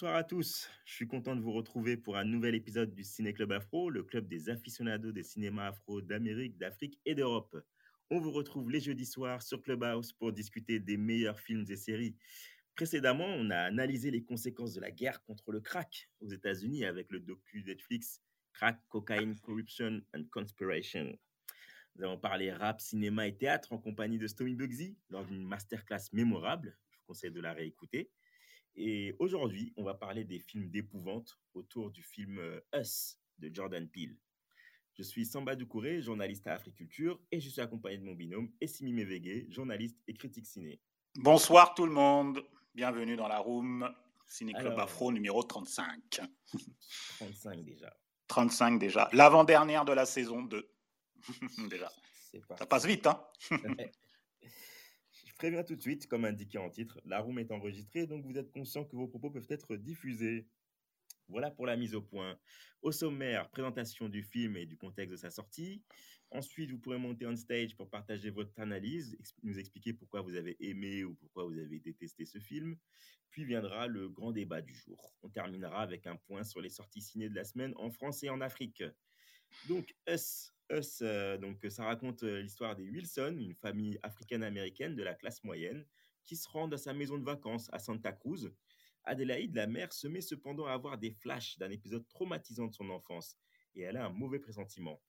Bonsoir à tous, je suis content de vous retrouver pour un nouvel épisode du Ciné Club Afro, le club des aficionados des cinémas afro d'Amérique, d'Afrique et d'Europe. On vous retrouve les jeudis soirs sur Clubhouse pour discuter des meilleurs films et séries. Précédemment, on a analysé les conséquences de la guerre contre le crack aux États-Unis avec le docu Netflix Crack, Cocaine, Corruption and Conspiration. Nous avons parlé rap, cinéma et théâtre en compagnie de Stomy Bugsy lors d'une masterclass mémorable. Je vous conseille de la réécouter. Et aujourd'hui, on va parler des films d'épouvante autour du film euh, Us de Jordan Peele. Je suis Samba Doucouré, journaliste à Africulture, et je suis accompagné de mon binôme Essimi Mevege, journaliste et critique ciné. Bonsoir tout le monde, bienvenue dans la room Ciné Club Afro numéro 35. 35 déjà. 35 déjà, l'avant-dernière de la saison 2. déjà. Ça passe vite, hein préviens tout de suite, comme indiqué en titre, la room est enregistrée, donc vous êtes conscient que vos propos peuvent être diffusés. Voilà pour la mise au point. Au sommaire, présentation du film et du contexte de sa sortie. Ensuite, vous pourrez monter on stage pour partager votre analyse, nous expliquer pourquoi vous avez aimé ou pourquoi vous avez détesté ce film. Puis viendra le grand débat du jour. On terminera avec un point sur les sorties ciné de la semaine en France et en Afrique. Donc, Us, euh, donc, ça raconte euh, l'histoire des Wilson, une famille africaine-américaine de la classe moyenne, qui se rendent à sa maison de vacances à Santa Cruz. Adélaïde, la mère, se met cependant à avoir des flashs d'un épisode traumatisant de son enfance, et elle a un mauvais pressentiment.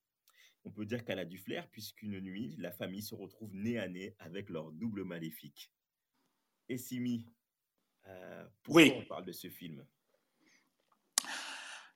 On peut dire qu'elle a du flair, puisqu'une nuit, la famille se retrouve nez à nez avec leur double maléfique. Et Simi, euh, pourquoi on parle de ce film?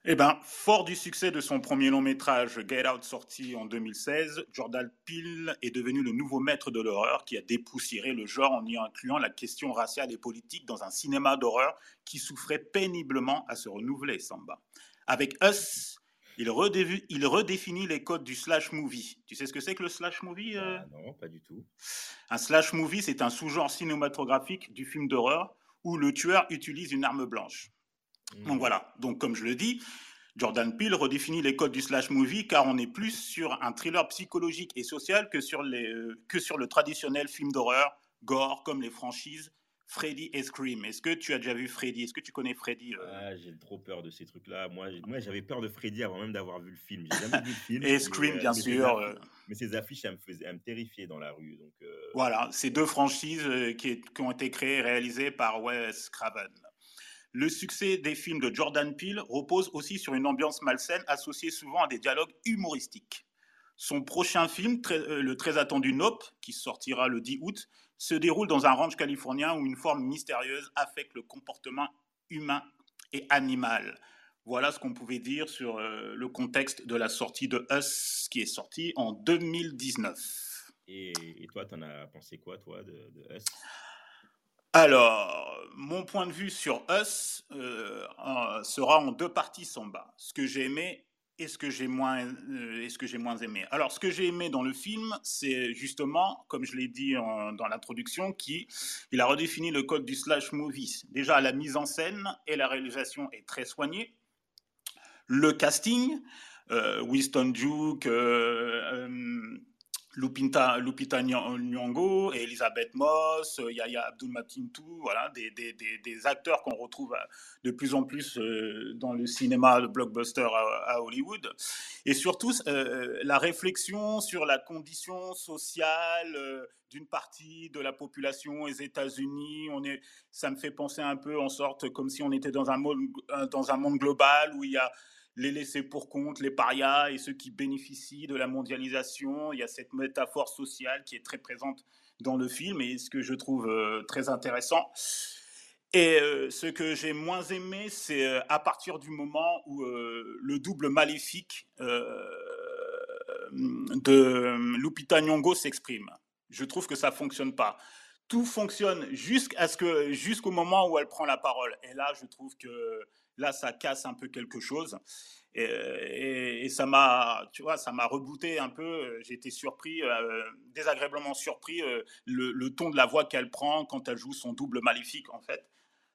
Eh bien, fort du succès de son premier long métrage Get Out sorti en 2016, Jordan Peele est devenu le nouveau maître de l'horreur qui a dépoussiéré le genre en y incluant la question raciale et politique dans un cinéma d'horreur qui souffrait péniblement à se renouveler, Samba. Avec Us, il, redéfinit les codes du slash movie. Tu sais ce que c'est que le slash movie euh? ah Non, pas du tout. Un slash movie, c'est un sous-genre cinématographique du film d'horreur où le tueur utilise une arme blanche. Donc voilà, donc comme je le dis, Jordan Peele redéfinit les codes du slash movie car on est plus sur un thriller psychologique et social que sur, les, euh, que sur le traditionnel film d'horreur, gore, comme les franchises Freddy et Scream. Est-ce que tu as déjà vu Freddy? Est-ce que tu connais Freddy euh? ah, J'ai trop peur de ces trucs-là. Moi, moi j'avais peur de Freddy avant même d'avoir vu le film. J'ai jamais vu le film. et Scream, bien sûr. Euh. mais ces affiches, elles me, faisaient, me terrifiaient dans la rue. Donc, Voilà, ces deux franchises qui, qui, ont été créées et réalisées par Wes Craven. Le succès des films de Jordan Peele repose aussi sur une ambiance malsaine associée souvent à des dialogues humoristiques. Son prochain film, euh, le très attendu Nope, qui sortira le 10 août, se déroule dans un ranch californien où une forme mystérieuse affecte le comportement humain et animal. Voilà ce qu'on pouvait dire sur euh, le contexte de la sortie de Us, qui est sorti en 2019. Et, toi, t'en as pensé quoi, toi, de, de Us? Alors, mon point de vue sur Us euh, sera en deux parties sans bas. Ce que j'ai aimé et ce que j'ai moins, euh, moins aimé. Alors, ce que j'ai aimé dans le film, c'est justement, comme je l'ai dit dans l'introduction, qui il a redéfini le code du slash movie. Déjà, la mise en scène et la réalisation est très soignée. Le casting, euh, Winston Duke. Lupita, Lupita Nyong'o, Elisabeth Moss, euh, Yaya Abdul Matintou, voilà, des, des, des, acteurs qu'on retrouve euh, de plus en plus euh, dans le cinéma de blockbuster à, Hollywood. Et surtout, la réflexion sur la condition sociale d'une partie de la population aux États-Unis. On est, ça me fait penser un peu en sorte comme si on était dans un monde, dans un monde global où il y a les laissés pour compte, les parias et ceux qui bénéficient de la mondialisation. Il y a cette métaphore sociale qui est très présente dans le film et ce que je trouve euh, très intéressant. Et euh, ce que j'ai moins aimé, c'est euh, à partir du moment où le double maléfique de Lupita Nyong'o s'exprime. je trouve que ça fonctionne pas. Tout fonctionne jusqu'à ce que jusqu'au moment où elle prend la parole. Et là, je trouve que là, ça casse un peu quelque chose. Et, ça m'a, tu vois, ça m'a rebooté un peu. J'ai été surpris, euh, désagréablement surpris, euh, le, ton de la voix qu'elle prend quand elle joue son double maléfique, en fait.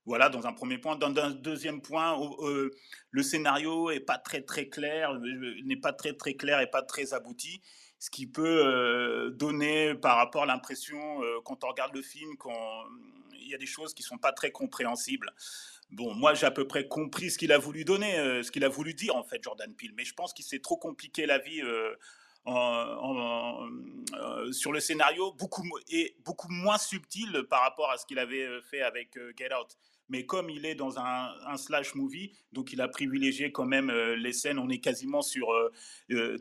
Voilà, dans un premier point. Dans un deuxième point, euh, le scénario est pas très très clair, n'est pas très très clair et pas très abouti, ce qui peut donner par rapport à l'impression quand on regarde le film qu'il y a des choses qui sont pas très compréhensibles. Bon, moi, j'ai à peu près compris ce qu'il a voulu donner, euh, ce qu'il a voulu dire, en fait, Jordan Peele. Mais je pense qu'il s'est trop compliqué la vie euh, euh, sur le scénario, beaucoup, et beaucoup moins subtil par rapport à ce qu'il avait fait avec Get Out. Mais comme il est dans un, slash movie, donc il a privilégié quand même les scènes. On est quasiment sur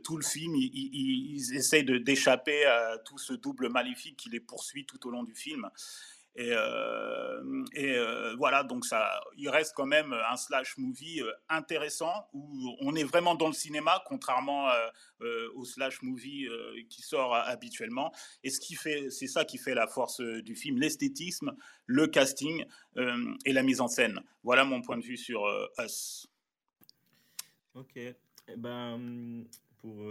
tout le film. Il, il, essaye d'échapper à tout ce double maléfique qui les poursuit tout au long du film. Et, et euh, voilà, donc ça, il reste quand même un slash movie euh, intéressant où on est vraiment dans le cinéma, contrairement au slash movie qui sort habituellement. Et ce qui fait, c'est ça qui fait la force du film, l'esthétisme, le casting et la mise en scène. Voilà mon point de vue sur Us. Ok. Eh ben, pour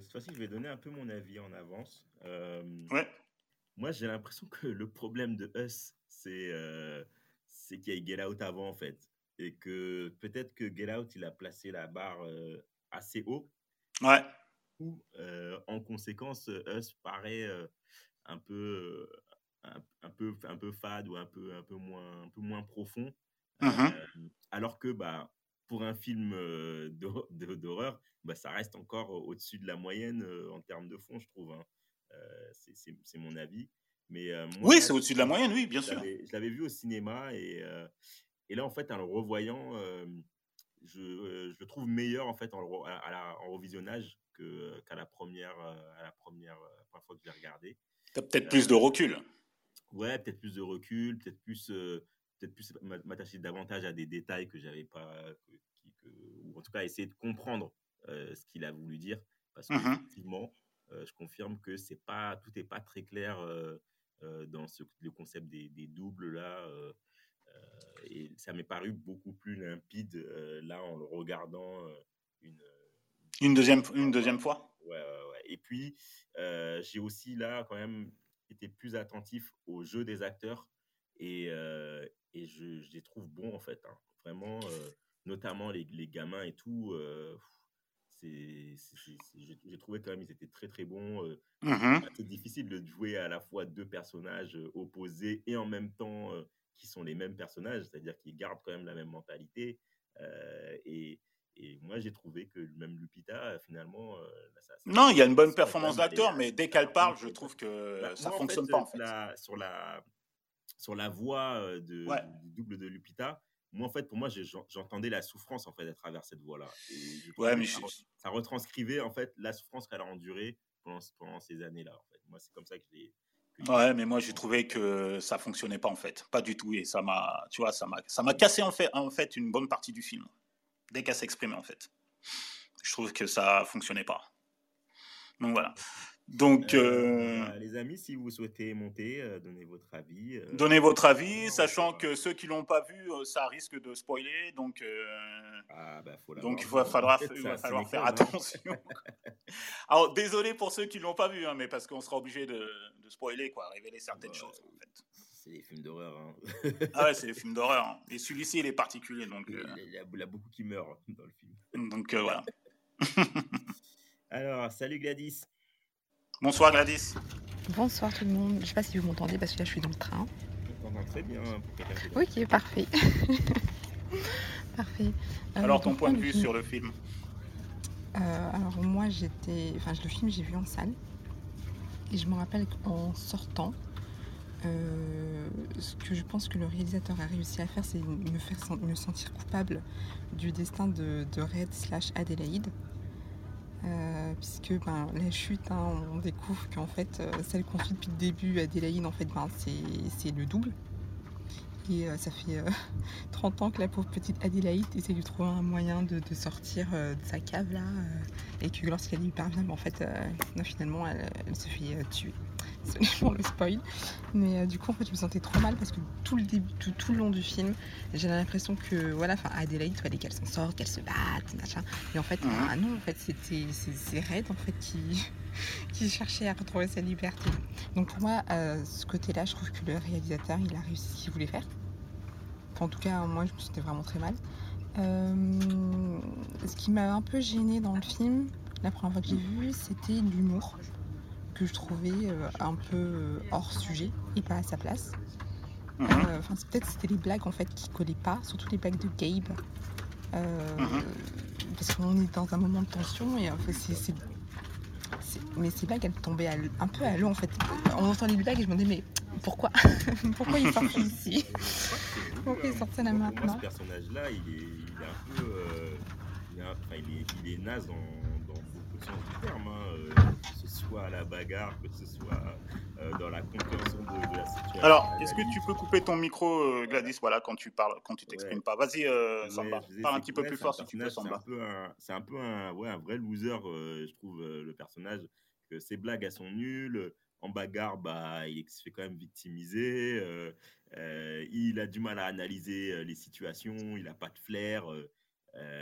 cette fois-ci, je vais donner un peu mon avis en avance. ouais. Moi, j'ai l'impression que le problème de Us, c'est euh, qu'il y a Get Out avant, en fait. Et que peut-être que Get Out, il a placé la barre euh, assez haut. Ouais. Ou, euh, en conséquence, Us paraît un peu, un, peu, un peu fade ou un peu, un peu, moins, un peu moins profond. Mmh alors que, bah, pour un film d'horreur, bah, ça reste encore au-dessus de la moyenne en termes de fond, je trouve. Hein. Euh, c'est mon avis. Mais, euh, oui, c'est au-dessus de la moyenne, oui, bien sûr. Je l'avais vu au cinéma et, euh, et, là, en fait, en le revoyant, je, je, le trouve meilleur en fait en, à la, en revisionnage qu'à la première, à la première, fois que je l'ai regardé. Tu as peut-être plus de recul. Ouais, peut-être plus de recul, peut-être plus, peut-être plus m'attacher davantage à des détails que j'avais pas, ou en tout cas essayer de comprendre ce qu'il a voulu dire, parce mmh qu'effectivement, euh, je confirme que c'est pas, tout n'est pas très clair euh, euh, dans ce, le concept des, doubles là. et ça m'est paru beaucoup plus limpide là en le regardant une, une deuxième, une deuxième fois? Ouais, ouais, Et puis, j'ai aussi là quand même été plus attentif au jeu des acteurs et, et je, les trouve bons en fait. Hein. Vraiment, notamment les, les, gamins et tout j'ai trouvé quand même ils étaient très très bons. Euh, mmh c'est difficile de jouer à la fois deux personnages opposés et en même temps euh, qui sont les mêmes personnages, c'est-à-dire qu'ils gardent quand même la même mentalité. et, et, moi, j'ai trouvé que même Lupita, finalement. non, il y a une bonne performance d'acteur, mais dès qu'elle parle, je trouve que bah, ça ne fonctionne pas. En fait. sur, la, sur la voix de, du double de Lupita, moi, en fait, pour moi, j'entendais la souffrance en fait à travers cette voix-là. Ouais, mais ça, retranscrivait en fait la souffrance qu'elle a endurée pendant, pendant ces années-là. En fait. Moi, c'est comme ça que je l'ai. Ouais, mais moi j'ai trouvé que ça fonctionnait pas en fait, pas du tout, et ça m'a, tu vois, ça m'a, ça m'a cassé en fait, en fait une bonne partie du film dès qu'elle s'exprimait en fait. Je trouve que ça fonctionnait pas. Donc voilà. Donc, euh, euh, les amis, si vous souhaitez monter, euh, donnez votre avis. donnez votre avis, sachant que ceux qui l'ont pas vu, ça risque de spoiler, donc. Ah, bah, donc il va falloir, va falloir faire attention. Alors désolé pour ceux qui l'ont pas vu, hein, mais parce qu'on sera obligé de, de, spoiler, quoi, révéler certaines choses. En fait. C'est des films d'horreur. Hein. ah ouais, c'est des films d'horreur. Hein. Et celui-ci, il est particulier, donc. Il y, a, beaucoup qui meurent dans le film. Donc voilà. Alors, salut Gladys. Bonsoir Gladys. Bonsoir tout le monde. Je ne sais pas si vous m'entendez parce que là je suis dans le train. Je très bien. Ok, parfait. parfait. Euh, alors ton point de vue sur le film euh, Alors moi j'étais, enfin le film j'ai vu en salle et je me rappelle qu'en sortant, euh, ce que je pense que le réalisateur a réussi à faire, c'est me faire me sentir coupable du destin de, de Red slash Adélaïde. Euh, puisque ben, la chute, hein, on découvre qu'en fait, euh, celle qu'on suit depuis le début, Adélaïde, en fait, ben, c'est le double. Et euh, ça fait 30 ans que la pauvre petite Adélaïde essaie de trouver un moyen de, sortir de sa cave là. et que lorsqu'elle y parvient, ben, en fait, finalement, elle, se fait tuer. pour le spoil. Mais euh, du coup, en fait, je me sentais trop mal parce que tout le début, tout, le long du film, j'avais l'impression que, voilà, enfin, Adélaïde, fallait qu'elle s'en sorte, qu'elle se batte, machin. Et en fait, ah non, en fait, c'était c'est Red, en fait, qui, qui cherchait à retrouver sa liberté. Donc pour moi, euh, ce côté-là, je trouve que le réalisateur, il a réussi ce qu'il voulait faire. Enfin, en tout cas, moi, je me sentais vraiment très mal. Euh, ce qui m'a un peu gêné dans le film, la première fois que j'ai vu, c'était l'humour que je trouvais euh, un peu euh, hors sujet et pas à sa place. Mhm. Enfin, peut-être c'était les blagues en fait qui collaient pas, surtout les blagues de Gabe. Mhm. Parce qu'on est dans un moment de tension et en fait, c'est mais ces blagues elles tombaient un peu à l'eau en fait. On entendait les blagues et je me disais mais pourquoi? Pourquoi il sort ici? Pourquoi il sortent là maintenant? Ce personnage-là, il est, il est un peu. Euh, il, est, enfin, il, est, il, est, naze dans, sens du terme. Hein. Euh, que ce soit à la bagarre, que ce soit euh, dans la compréhension de, la situation. Alors, est-ce que tu peux couper ton micro, Gladys, voilà, quand tu parles, quand tu t'exprimes pas? Vas-y, Samba, parle un petit peu plus fort si tu peux, Samba. C'est un peu un, ouais, un vrai loser, je trouve, le personnage. Que ses blagues, elles sont nulles en bagarre, bah, il se fait quand même victimiser. Euh, euh, il a du mal à analyser euh, les situations, il n'a pas de flair.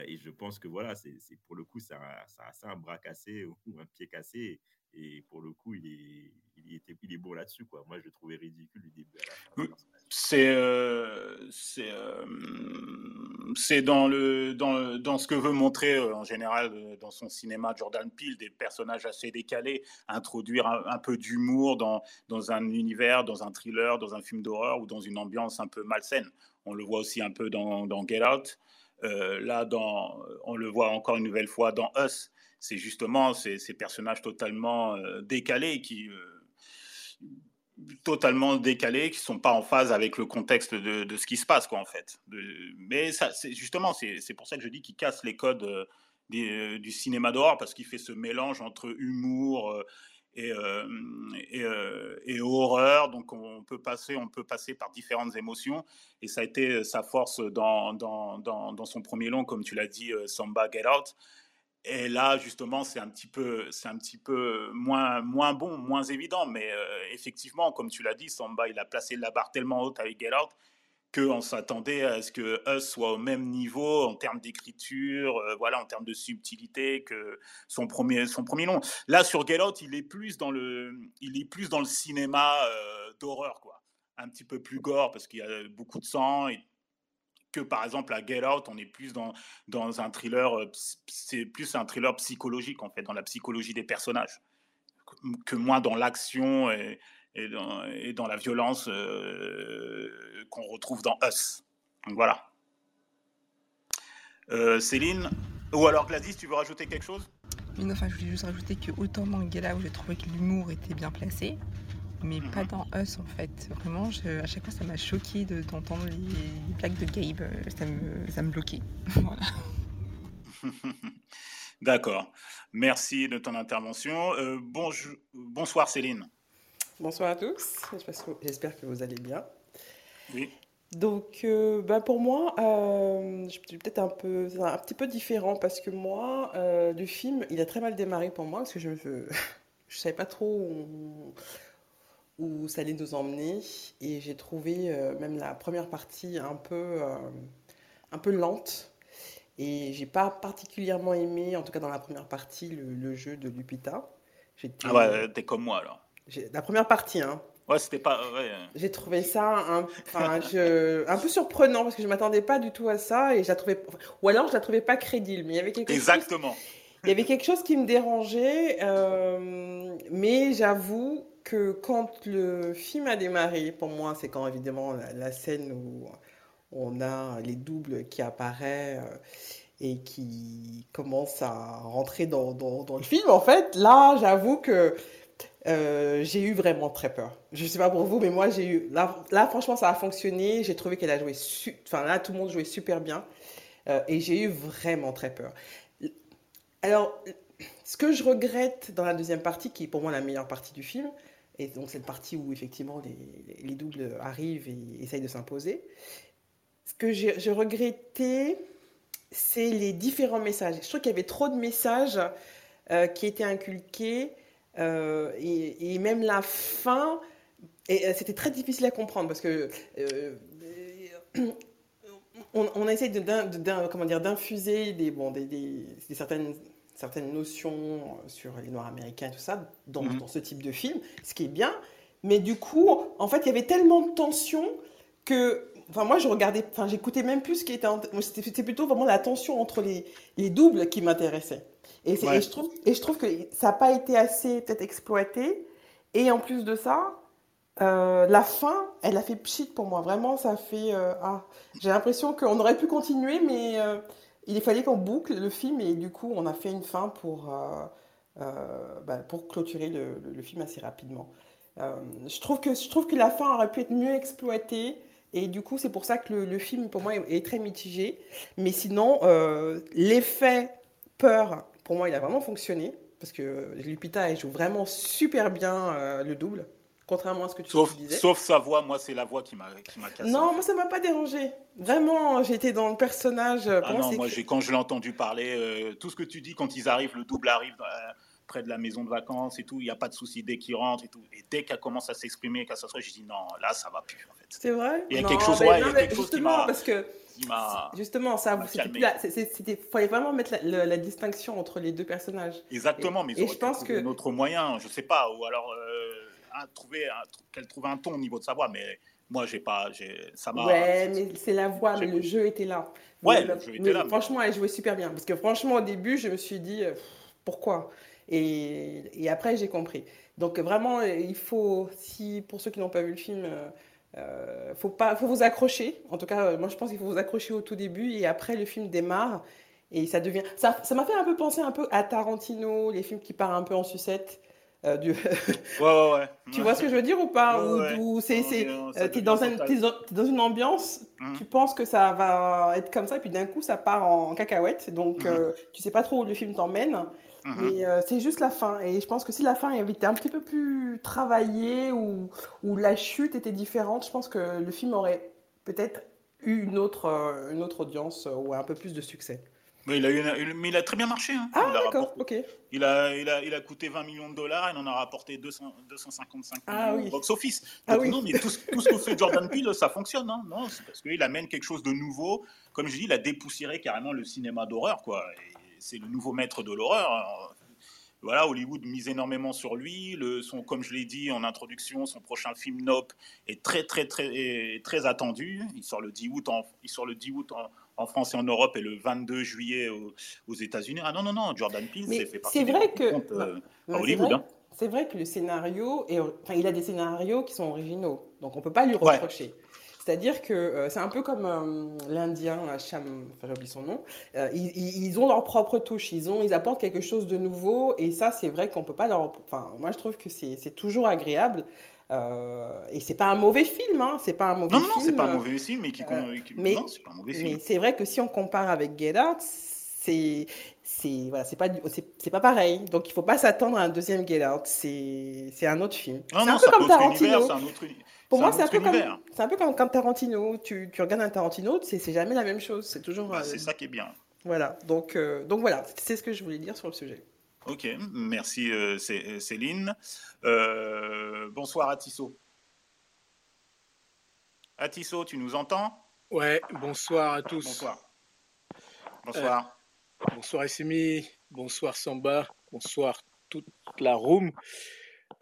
Et je pense que voilà, c'est pour le coup, c'est assez un bras cassé ou un pied cassé. Et pour le coup, il est, il était, il est bon là-dessus. Quoi. Moi, je le trouvais ridicule du début à la fin. C'est euh, euh, c'est dans, le, dans, dans, ce que veut montrer euh, en général dans son cinéma Jordan Peele, des personnages assez décalés, introduire un, peu d'humour dans, dans un univers, dans un thriller, dans un film d'horreur ou dans une ambiance un peu malsaine. On le voit aussi un peu dans, dans Get Out. Là, dans, on le voit encore une nouvelle fois dans Us. C'est justement ces, personnages totalement décalés qui totalement décalés, qui sont pas en phase avec le contexte de, ce qui se passe, quoi, en fait. Mais c'est justement, c'est pour ça que je dis qu'il casse les codes euh, des, du cinéma d'horreur, parce qu'il fait ce mélange entre humour euh, et, horreur. Donc, on peut passer, on peut passer par différentes émotions, et ça a été sa force dans, dans, dans, dans son premier long, comme tu l'as dit, Samba Get Out. Et là, justement, c'est un petit peu, c'est un petit peu moins, moins bon, moins évident. Mais effectivement, comme tu l'as dit, Samba, il a placé la barre tellement haute avec Get Out qu'on s'attendait à ce que Us soit au même niveau en termes d'écriture, euh, voilà, en termes de subtilité que son premier, son premier long. Là, sur Get il est plus dans le, il est plus dans le cinéma euh, d'horreur, quoi. Un petit peu plus gore parce qu'il y a beaucoup de sang que par exemple à Get on est plus dans, dans un thriller, euh, c'est plus un thriller psychologique en fait, dans la psychologie des personnages, que moins dans l'action et, dans, et, dans, la violence euh, qu'on retrouve dans Us. Donc voilà. Euh, Céline, ou alors Gladys, tu veux rajouter quelque chose? Non, enfin, je voulais juste rajouter que autant dans Get Out, j'ai trouvé que l'humour était bien placé, mais pas mhm. dans Us en fait. Vraiment, à chaque fois, ça m'a choqué d'entendre les, les, blagues de Gabe. Ça me, ça me bloquait. voilà. D'accord. Merci de ton intervention. Euh, bonsoir Céline. Bonsoir à tous. J'espère que vous allez bien. Oui. Donc, euh, bah pour moi, euh, je suis peut-être un peu, un petit peu différent parce que moi, euh, le film, il a très mal démarré pour moi parce que je ne je savais pas trop où, où ça allait nous emmener. Et j'ai trouvé euh, même la première partie un peu, euh, un peu lente. Et j'ai pas particulièrement aimé, en tout cas dans la première partie, le, jeu de Lupita. Ah ouais, t'es comme moi alors. La première partie, hein. Ouais, c'était pas. Ouais. J'ai trouvé ça un, je, un peu surprenant parce que je m'attendais pas du tout à ça et je la trouvais. Ou alors je la trouvais pas crédible, mais il y avait quelque Exactement. il y avait quelque chose qui me dérangeait, euh, mais j'avoue que quand le film a démarré, pour moi, c'est quand évidemment la, scène où on a les doubles qui apparaissent euh, et qui commencent à rentrer dans, dans, le film, en fait, là, j'avoue que euh, j'ai eu vraiment très peur. Je ne sais pas pour vous, mais moi, j'ai eu. Là, franchement, ça a fonctionné. J'ai trouvé qu'elle a joué. Enfin, là, tout le monde jouait super bien. Euh, et j'ai eu vraiment très peur. Alors, ce que je regrette dans la deuxième partie, qui est pour moi la meilleure partie du film, et donc cette partie où effectivement les, les doubles arrivent et essayent de s'imposer. Ce que j'ai regretté, c'est les différents messages. Je trouve qu'il y avait trop de messages euh, qui étaient inculqués et, même la fin, c'était très difficile à comprendre parce que on, on, essaie de, comment dire d'infuser des, bon, des, des, certaines certaines notions sur les Noirs américains et tout ça dans, mhm. dans, ce type de film, ce qui est bien. Mais du coup, en fait, il y avait tellement de tension que Enfin, moi, je regardais, enfin, j'écoutais même plus ce qui était. C'était plutôt vraiment la tension entre les, les doubles qui m'intéressait. Et, je trouve, et je trouve que ça n'a pas été assez peut-être exploité. Et en plus de ça, euh, la fin, elle a fait pchit pour moi. Vraiment, ça fait. Euh, ah, j'ai l'impression qu'on aurait pu continuer, mais euh, il fallait qu'on boucle le film et du coup, on a fait une fin pour, bah, pour clôturer le, le, film assez rapidement. je, trouve que, je trouve que la fin aurait pu être mieux exploitée. Et du coup, c'est pour ça que le, film, pour moi, est, très mitigé. Mais sinon, l'effet peur, pour moi, il a vraiment fonctionné. Parce que Lupita, elle joue vraiment super bien euh, le double. Contrairement à ce que tu, sauf, disais. Sauf sa voix, moi, c'est la voix qui m'a cassé. Non, moi, ça m'a pas dérangé. Vraiment, j'étais dans le personnage. Euh, ah non, moi, quand je l'ai entendu parler, tout ce que tu dis, quand ils arrivent, le double arrive près de la maison de vacances et tout, il n'y a pas de souci dès qu'il rentre et tout. Et dès qu'elle commence à s'exprimer, qu'elle s'assoit, je dis non, là, ça va plus. En fait. C'est vrai? Il y a quelque chose, ouais, il y a quelque chose qui m'a. Parce que justement, ça, il fallait vraiment mettre la, la, distinction entre les deux personnages. Exactement, mais et je pense que notre moyen, je sais pas, ou alors euh, trouver qu'elle trouve un ton au niveau de sa voix, mais moi j'ai pas, ça m'a. Ouais, mais c'est la voix, mais le jeu était là. Ouais, le, jeu était là. Franchement, elle jouait super bien, parce que franchement au début, je me suis dit euh, pourquoi? Et, après, j'ai compris. Donc vraiment, il faut, si pour ceux qui n'ont pas vu le film, euh, euh faut pas, faut vous accrocher. En tout cas, moi je pense qu'il faut vous accrocher au tout début et après le film démarre et ça devient. Ça, ça m'a fait un peu penser un peu à Tarantino, les films qui partent un peu en sucette. Euh, du... ouais, ouais, ouais. tu vois ce que je veux dire ou pas? Ou, c'est, t'es dans, un, dans, une ambiance, mmh. tu penses que ça va être comme ça, et puis d'un coup ça part en cacahuète, donc mmh. euh, tu sais pas trop où le film t'emmène. Mhm. Mais euh, c'est juste la fin. Et je pense que si la fin avait été un petit peu plus travaillée ou, ou la chute était différente, je pense que le film aurait peut-être eu une autre, une autre audience ou un peu plus de succès. Mais il a, eu mais il a très bien marché. Hein. Ah, d'accord, ok. Il a, il, a, il a coûté 20 millions de dollars, il en a rapporté 200, 255 ah, millions au box-office. Ah, oui. non, mais tout, tout, ce que fait Jordan Peele, ça fonctionne. Hein. Non, c'est parce qu'il amène quelque chose de nouveau. Comme je dis, il a dépoussiéré carrément le cinéma d'horreur. quoi. C'est le nouveau maître de l'horreur. Hein. Voilà, Hollywood mise énormément sur lui. Le, son, comme je l'ai dit en introduction, son prochain film Nope est très très très très attendu. Il sort le 10 août en, il sort le 10 août en, France et en Europe et le 22 juillet aux, États-Unis. Ah non non non, Jordan Peele, c'est fait partie. C'est vrai que euh, Hollywood. Hein. C'est vrai, que le scénario, est, enfin, il a des scénarios qui sont originaux, donc on peut pas lui reprocher. C'est-à-dire que euh, c'est un peu comme euh, l'Indien, Cham, enfin j'ai oublié son nom, euh, ils, ont leur propre touche, ils, ont, ils apportent quelque chose de nouveau, et ça c'est vrai qu'on peut pas leur... Enfin, moi je trouve que c'est toujours agréable. Et c'est pas un mauvais film, hein, c'est pas un mauvais non, film. Non, c'est pas un mauvais film, mais qui, mais, c'est pas un mauvais film. Mais c'est vrai que si on compare avec Get Out, c'est c'est voilà, c'est pas c'est pas pareil. Donc il faut pas s'attendre à un deuxième Get Out. C'est c'est un autre film. C'est un peu comme Tarantino. C'est un autre pour moi, c'est un, peu comme, un peu comme, comme Tarantino. Tu, tu, regardes un Tarantino, c'est jamais la même chose. C'est toujours. Bah, c'est ça qui est bien. Voilà. Donc, euh, donc voilà, c'est ce que je voulais dire sur le sujet. Ok, merci euh, euh, Céline. bonsoir à Tissot. Atisso, tu nous entends? Ouais, bonsoir à tous. Bonsoir. Bonsoir. bonsoir Essimi, bonsoir Samba, bonsoir toute la room.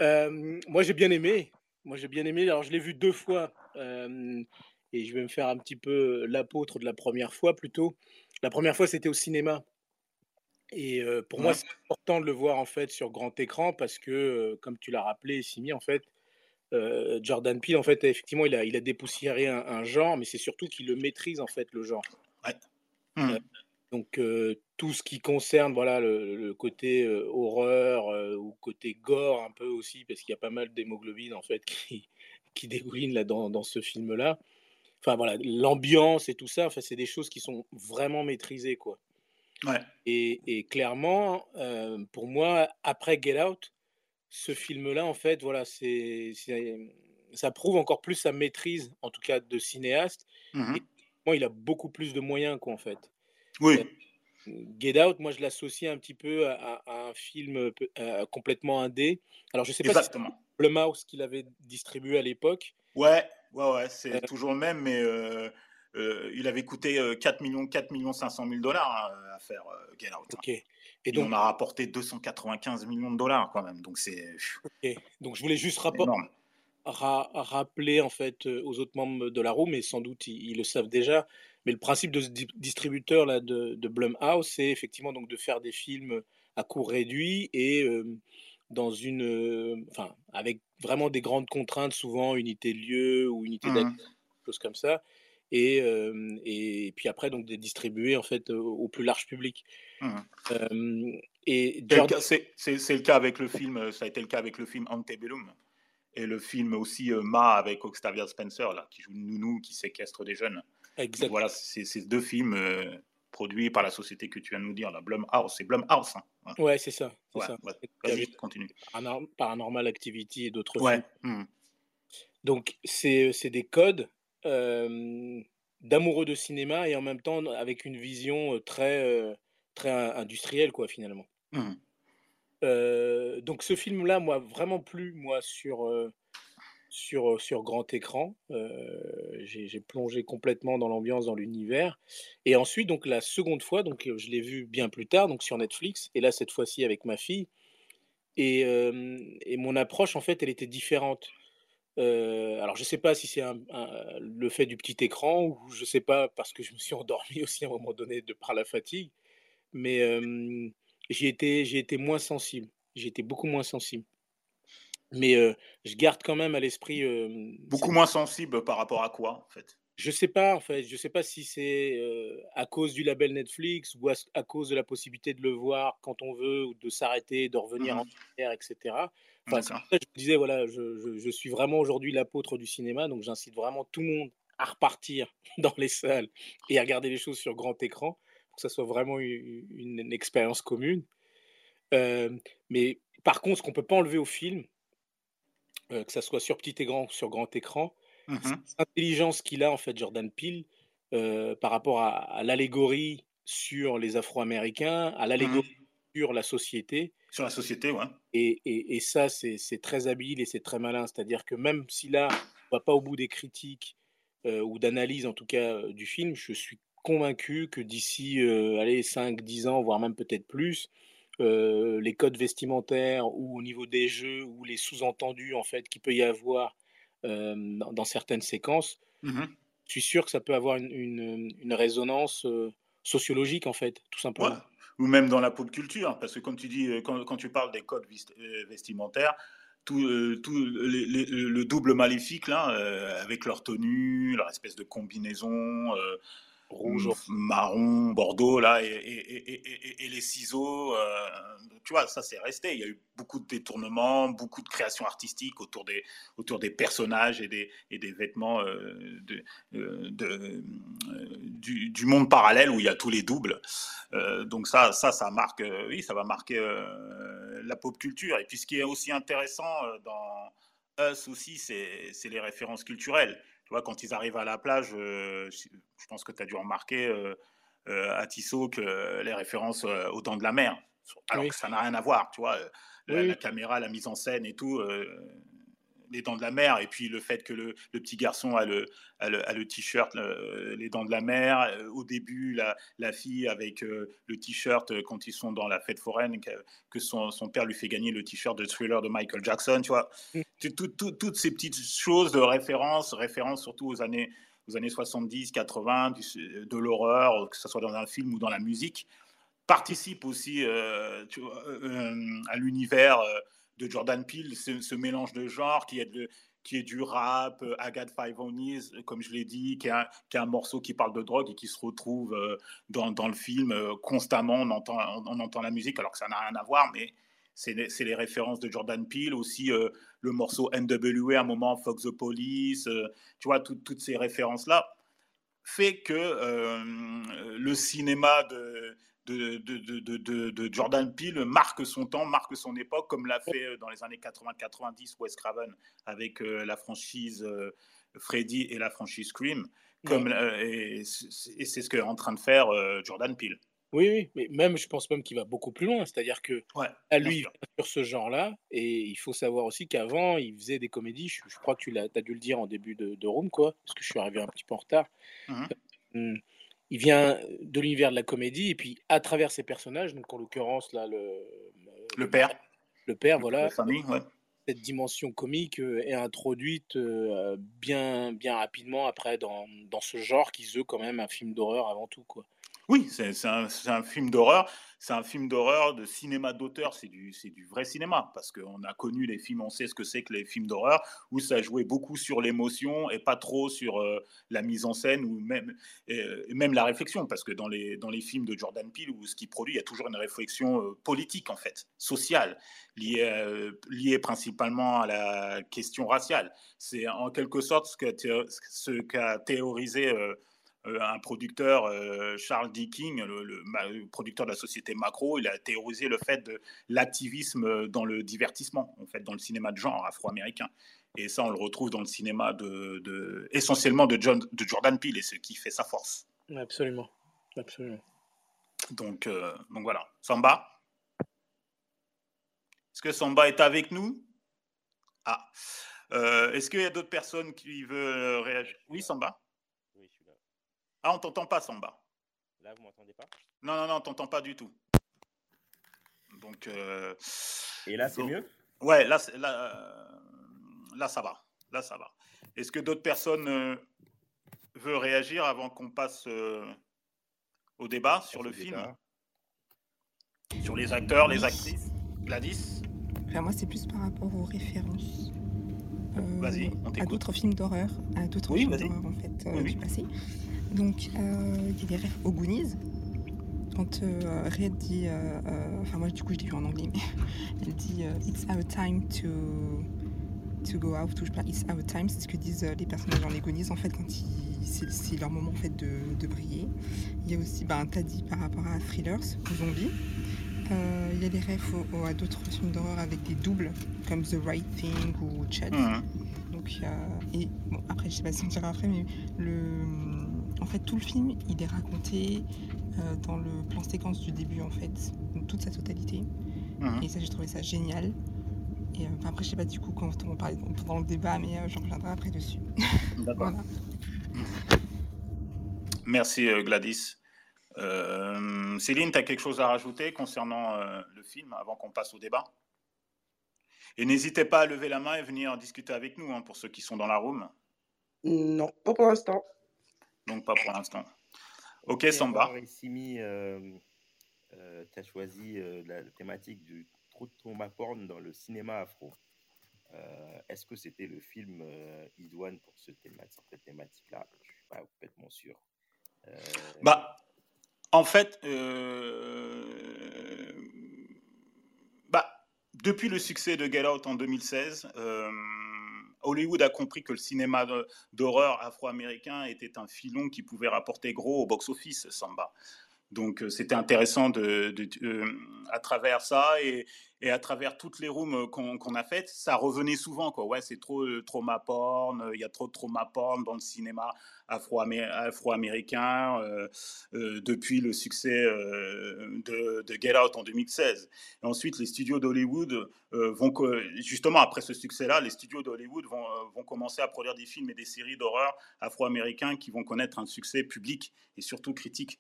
moi j'ai bien aimé, moi, j'ai bien aimé. Alors, je l'ai vu deux fois. et je vais me faire un petit peu l'apôtre de la première fois plutôt. La première fois, c'était au cinéma. Et pour moi, c'est important de le voir en fait sur grand écran parce que, comme tu l'as rappelé, Simi, en fait, Jordan Peele, en fait, effectivement, il a, il a dépoussiéré un, genre, mais c'est surtout qu'il le maîtrise en fait le genre. Ouais. Mmh. Donc tout ce qui concerne voilà le, côté horreur ou côté gore un peu aussi parce qu'il y a pas mal d'hémoglobine en fait qui qui dégouline là dans, dans ce film là. Enfin voilà l'ambiance et tout ça. Enfin c'est des choses qui sont vraiment maîtrisées quoi. Ouais. Et, et clairement pour moi après Get Out ce film là en fait voilà c'est ça prouve encore plus sa maîtrise en tout cas de cinéaste. Mmh moi il a beaucoup plus de moyens quoi en fait. Oui. Get Out, moi je l'associe un petit peu à, un film complètement indé. Alors je sais pas Exactement. si le Mouse qu'il avait distribué à l'époque. Ouais, ouais, ouais, c'est toujours le même, mais il avait coûté 4 millions, 4 millions 500 000 dollars hein, à faire Get Out. Ok. Et donc, on a rapporté 295 millions de dollars quand même. Donc c'est. Donc je voulais juste rappeler en fait aux autres membres de la roue, mais sans doute ils, le savent déjà. Mais le principe de ce distributeur là de, de Blumhouse, c'est effectivement donc de faire des films à coût réduit et dans une, enfin avec vraiment des grandes contraintes, souvent unité de lieu ou unité mmh. choses comme ça. Et, et, puis après donc de distribuer en fait au, plus large public. Mmh. et c'est le cas avec le film, ça a été le cas avec le film Antebellum et le film aussi euh, Ma avec Octavia Spencer, là, qui joue le nounou, qui séquestre des jeunes. Exactement. Voilà, c'est ces deux films euh, produits par la société que tu viens de nous dire, la Blumhouse. C'est Blumhouse. Hein. Ouais, c'est ça. Ouais, ça. Vas-y, continue. Paranormal Activity et d'autres ouais. films. Mmh. Donc, c'est des codes euh, d'amoureux de cinéma et en même temps avec une vision très, très industrielle, quoi, finalement. Mmh donc ce film-là, moi, vraiment plu, moi, sur, sur, sur grand écran. j'ai plongé complètement dans l'ambiance, dans l'univers. Et ensuite, donc la seconde fois, donc je l'ai vu bien plus tard, donc sur Netflix, et là cette fois-ci avec ma fille. Et, et, mon approche, en fait, elle était différente. Alors, je ne sais pas si c'est le fait du petit écran ou je ne sais pas parce que je me suis endormi aussi à un moment donné de par la fatigue. Mais j'ai été, j'ai été moins sensible. J'ai été beaucoup moins sensible. Mais je garde quand même à l'esprit. beaucoup moins sensible par rapport à quoi, en fait? Je sais pas, en fait. Je sais pas si c'est à cause du label Netflix ou à, cause de la possibilité de le voir quand on veut ou de s'arrêter, de revenir mmh en arrière, etc. Enfin, je disais, voilà, je, je suis vraiment aujourd'hui l'apôtre du cinéma, donc j'incite vraiment tout le monde à repartir dans les salles et à regarder les choses sur grand écran que ça soit vraiment une, expérience commune. Euh, mais par contre, ce qu'on peut pas enlever au film, euh, que ça soit sur petit écran ou sur grand écran, mmh c'est l'intelligence qu'il a en fait Jordan Peele euh, par rapport à, l'allégorie sur les Afro-Américains, à mmh l'allégorie sur la société. Sur la société, ouais. Et, et, et ça, c'est très habile et c'est très malin. C'est-à-dire que même si là, on va pas au bout des critiques ou d'analyse en tout cas du film, je suis convaincu que d'ici allez 5-10 ans, voire même peut-être plus, les codes vestimentaires ou au niveau des jeux ou les sous-entendus en fait qu'il peut y avoir dans, certaines séquences, mmh je suis sûr que ça peut avoir une, une, résonance sociologique en fait, tout simplement. Ou même dans la pop culture, parce que quand tu dis, quand, quand tu parles des codes vestimentaires, tout, tout le double maléfique là, avec leur tenue, leur espèce de combinaison rouge, marron, bordeaux, là, et, les ciseaux. Euh, tu vois, ça c'est resté. Il y a eu beaucoup de détournements, beaucoup de créations artistiques autour des, autour des personnages et des, et des vêtements euh, de, euh, de, du, monde parallèle où il y a tous les doubles. donc ça, ça, ça marque, oui, ça va marquer la pop culture. Et puis ce qui est aussi intéressant dans Us aussi, c'est les références culturelles. Tu vois, quand ils arrivent à la plage, euh, je pense que tu as dû remarquer euh, euh, à Tissot que les références aux dents de la mer, alors que ça n'a rien à voir, tu vois, la, caméra, la mise en scène et tout, les dents de la mer, et puis le fait que le, petit garçon a le, a le, t-shirt les dents de la mer. Euh, au début, la, la fille avec euh, le t-shirt euh, quand ils sont dans la fête foraine, que, son, son, père lui fait gagner le t-shirt de thriller de Michael Jackson, tu vois. Toutes ces petites choses de référence, référence surtout aux années, aux années 70, 80, de l'horreur, que ce soit dans un film ou dans la musique, participent aussi tu vois, à l'univers de Jordan Peele, ce, mélange de genres qui est, de, qui est du rap, euh, Agatha Five Onies, euh, comme je l'ai dit, qui est, un, qui est, un, morceau qui parle de drogue et qui se retrouve euh, dans, dans, le film constamment. On entend, on, entend la musique alors que ça n'a rien à voir, mais c'est les, références de Jordan Peele, aussi le morceau NWA, un moment Fox the Police, tu vois, toutes ces références-là fait que le cinéma de, de, de, Jordan Peele marque son temps, marque son époque, comme l'a fait euh, dans les années 80-90 Wes Craven avec euh, la franchise euh, Freddy et la franchise Scream. Comme, et c'est ce qu'est en train de faire Jordan Peele. Oui, oui, mais même, je pense même qu'il va beaucoup plus loin. C'est-à-dire que Ouais, à lui, sûr. sur ce genre-là, et il faut savoir aussi qu'avant, il faisait des comédies. Je, je crois que tu as dû le dire en début de, de Room, quoi, parce que je suis arrivé un petit peu en retard. Mhm. Hum, Il vient de l'univers de la comédie, et puis à travers ses personnages, donc en l'occurrence, là, le, Le père, le père, la voilà, famille, ouais. cette dimension comique euh, est introduite euh, bien, bien rapidement après dans, dans ce genre qui se veut quand même un film d'horreur avant tout, quoi. Oui, c'est un, film d'horreur. C'est un film d'horreur de cinéma d'auteur. C'est du, vrai cinéma. Parce qu'on a connu les films, on sait ce que c'est que les films d'horreur, où ça jouait beaucoup sur l'émotion et pas trop sur euh, la mise en scène ou même, la réflexion. Parce que dans les, films de Jordan Peele, ou ce qu'il produit, il y a toujours une réflexion euh, politique, en fait, sociale, liée, euh, liée principalement à la question raciale. C'est en quelque sorte ce qu'a théorisé. Euh, un producteur, euh, Charles Dicking, le, le- producteur de la société Macro, il a théorisé le fait de l'activisme euh, dans le divertissement, en fait, dans le cinéma de genre afro-américain. Et ça, on le retrouve dans le cinéma de, de- essentiellement de, John, de Jordan Peele, et ce qui fait sa force. Absolument, absolument. Donc, euh, donc voilà. Samba? Est-ce que Samba est avec nous? Ah. Euh, Est-ce qu'il y a d'autres personnes qui veulent réagir? Oui, Samba Oui, je suis là. Ah, on t'entend pas, Samba. Là, vous m'entendez pas? Non, non, non, on t'entend pas du tout. Donc, euh, Et là, c'est donc- mieux? Ouais, là, là, euh, là, ça va. Là, ça va. Est-ce que d'autres personnes euh, veulent réagir avant qu'on passe euh, au débat sur le film? Débat. Sur les acteurs, les actrices? Gladys? Enfin, moi, c'est plus par rapport aux références. euh, Vas-y, on à d'autres films d'horreur, à d'autres Oui, films vas-y. d'horreur en fait euh, Oui, oui. du passé. Donc euh, il y a des rêves aux Goonies. Quand euh, Red dit, euh, euh, enfin moi du coup je l'ai vu en anglais, mais elle dit euh, It's our time to to go out ou je sais pas, It's our time, c'est ce que disent euh, les personnages dans les Goonies en fait quand ils, c'est, leur moment en fait de, de briller. Il y a aussi, ben t'as dit par rapport à Thrillers, aux zombies. Euh, il y a des rêves au- au- à d'autres films d'horreur avec des doubles comme The Right Thing ou Chad. Mhm. Donc, il y a- et bon, après, je sais pas si on dira après, mais le, en fait, tout le film, il est raconté euh, dans le plan séquence du début, en fait, donc toute sa totalité. Mhm. Et ça, j'ai trouvé ça génial. Et euh, enfin, après, je sais pas du coup quand on parle pendant le débat, mais euh, j'en reviendrai après dessus. D'accord. Voilà. Merci Gladys. Euh, Céline, tu as quelque chose à rajouter concernant euh, le film avant qu'on passe au débat? Et n'hésitez pas à lever la main et venir discuter avec nous hein, pour ceux qui sont dans la room. Non, pas pour l'instant. Donc pas pour l'instant. Ok, Samba. Simi, euh, euh, tu as choisi euh, la, thématique du trop de trauma porn dans le cinéma afro. Euh, Est-ce que c'était le film euh, idoine pour ce cette thématique-là? Je suis pas complètement sûr. Bah, en fait, bah, depuis le succès de Get Out en 2016, euh, Hollywood a compris que le cinéma d'horreur afro-américain était un filon qui pouvait rapporter gros au box-office, Samba. Donc euh, c'était intéressant de, de- euh, à travers ça et, et à travers toutes les rooms euh, qu'on a faites, ça revenait souvent quoi. Ouais, c'est trop euh, trauma porn, il y a trop de trauma porn dans le cinéma afro-amé- afro-américain depuis le succès de, de Get Out en 2016. Et ensuite, les studios d'Hollywood vont justement après ce succès-là, les studios d'Hollywood vont, vont commencer à produire des films et des séries d'horreur afro-américains qui vont connaître un succès public et surtout critique.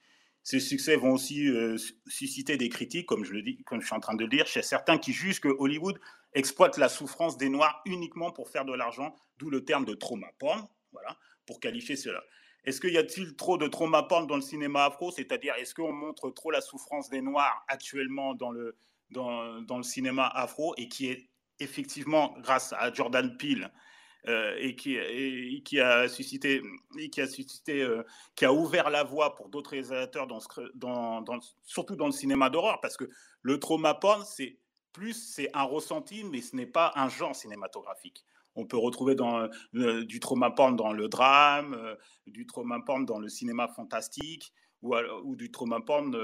Ces succès vont aussi euh, su- susciter des critiques, comme je, suis en train de le dire, chez certains qui jugent que Hollywood exploite la souffrance des Noirs uniquement pour faire de l'argent, d'où le terme de trauma porn, voilà, pour qualifier cela. Est-ce qu'il y a-t-il trop de trauma porn dans le cinéma afro? C'est-à-dire, est-ce qu'on montre trop la souffrance des Noirs actuellement dans le, dans le cinéma afro et qui est effectivement, grâce à Jordan Peele, euh, et, qui, a suscité, euh, qui a ouvert la voie pour d'autres réalisateurs, surtout dans le cinéma d'horreur, parce que le trauma porn, c'est plus, c'est un ressenti, mais ce n'est pas un genre cinématographique. On peut retrouver euh, du trauma porn dans le drame, du trauma porn dans le cinéma fantastique, ou, du trauma porn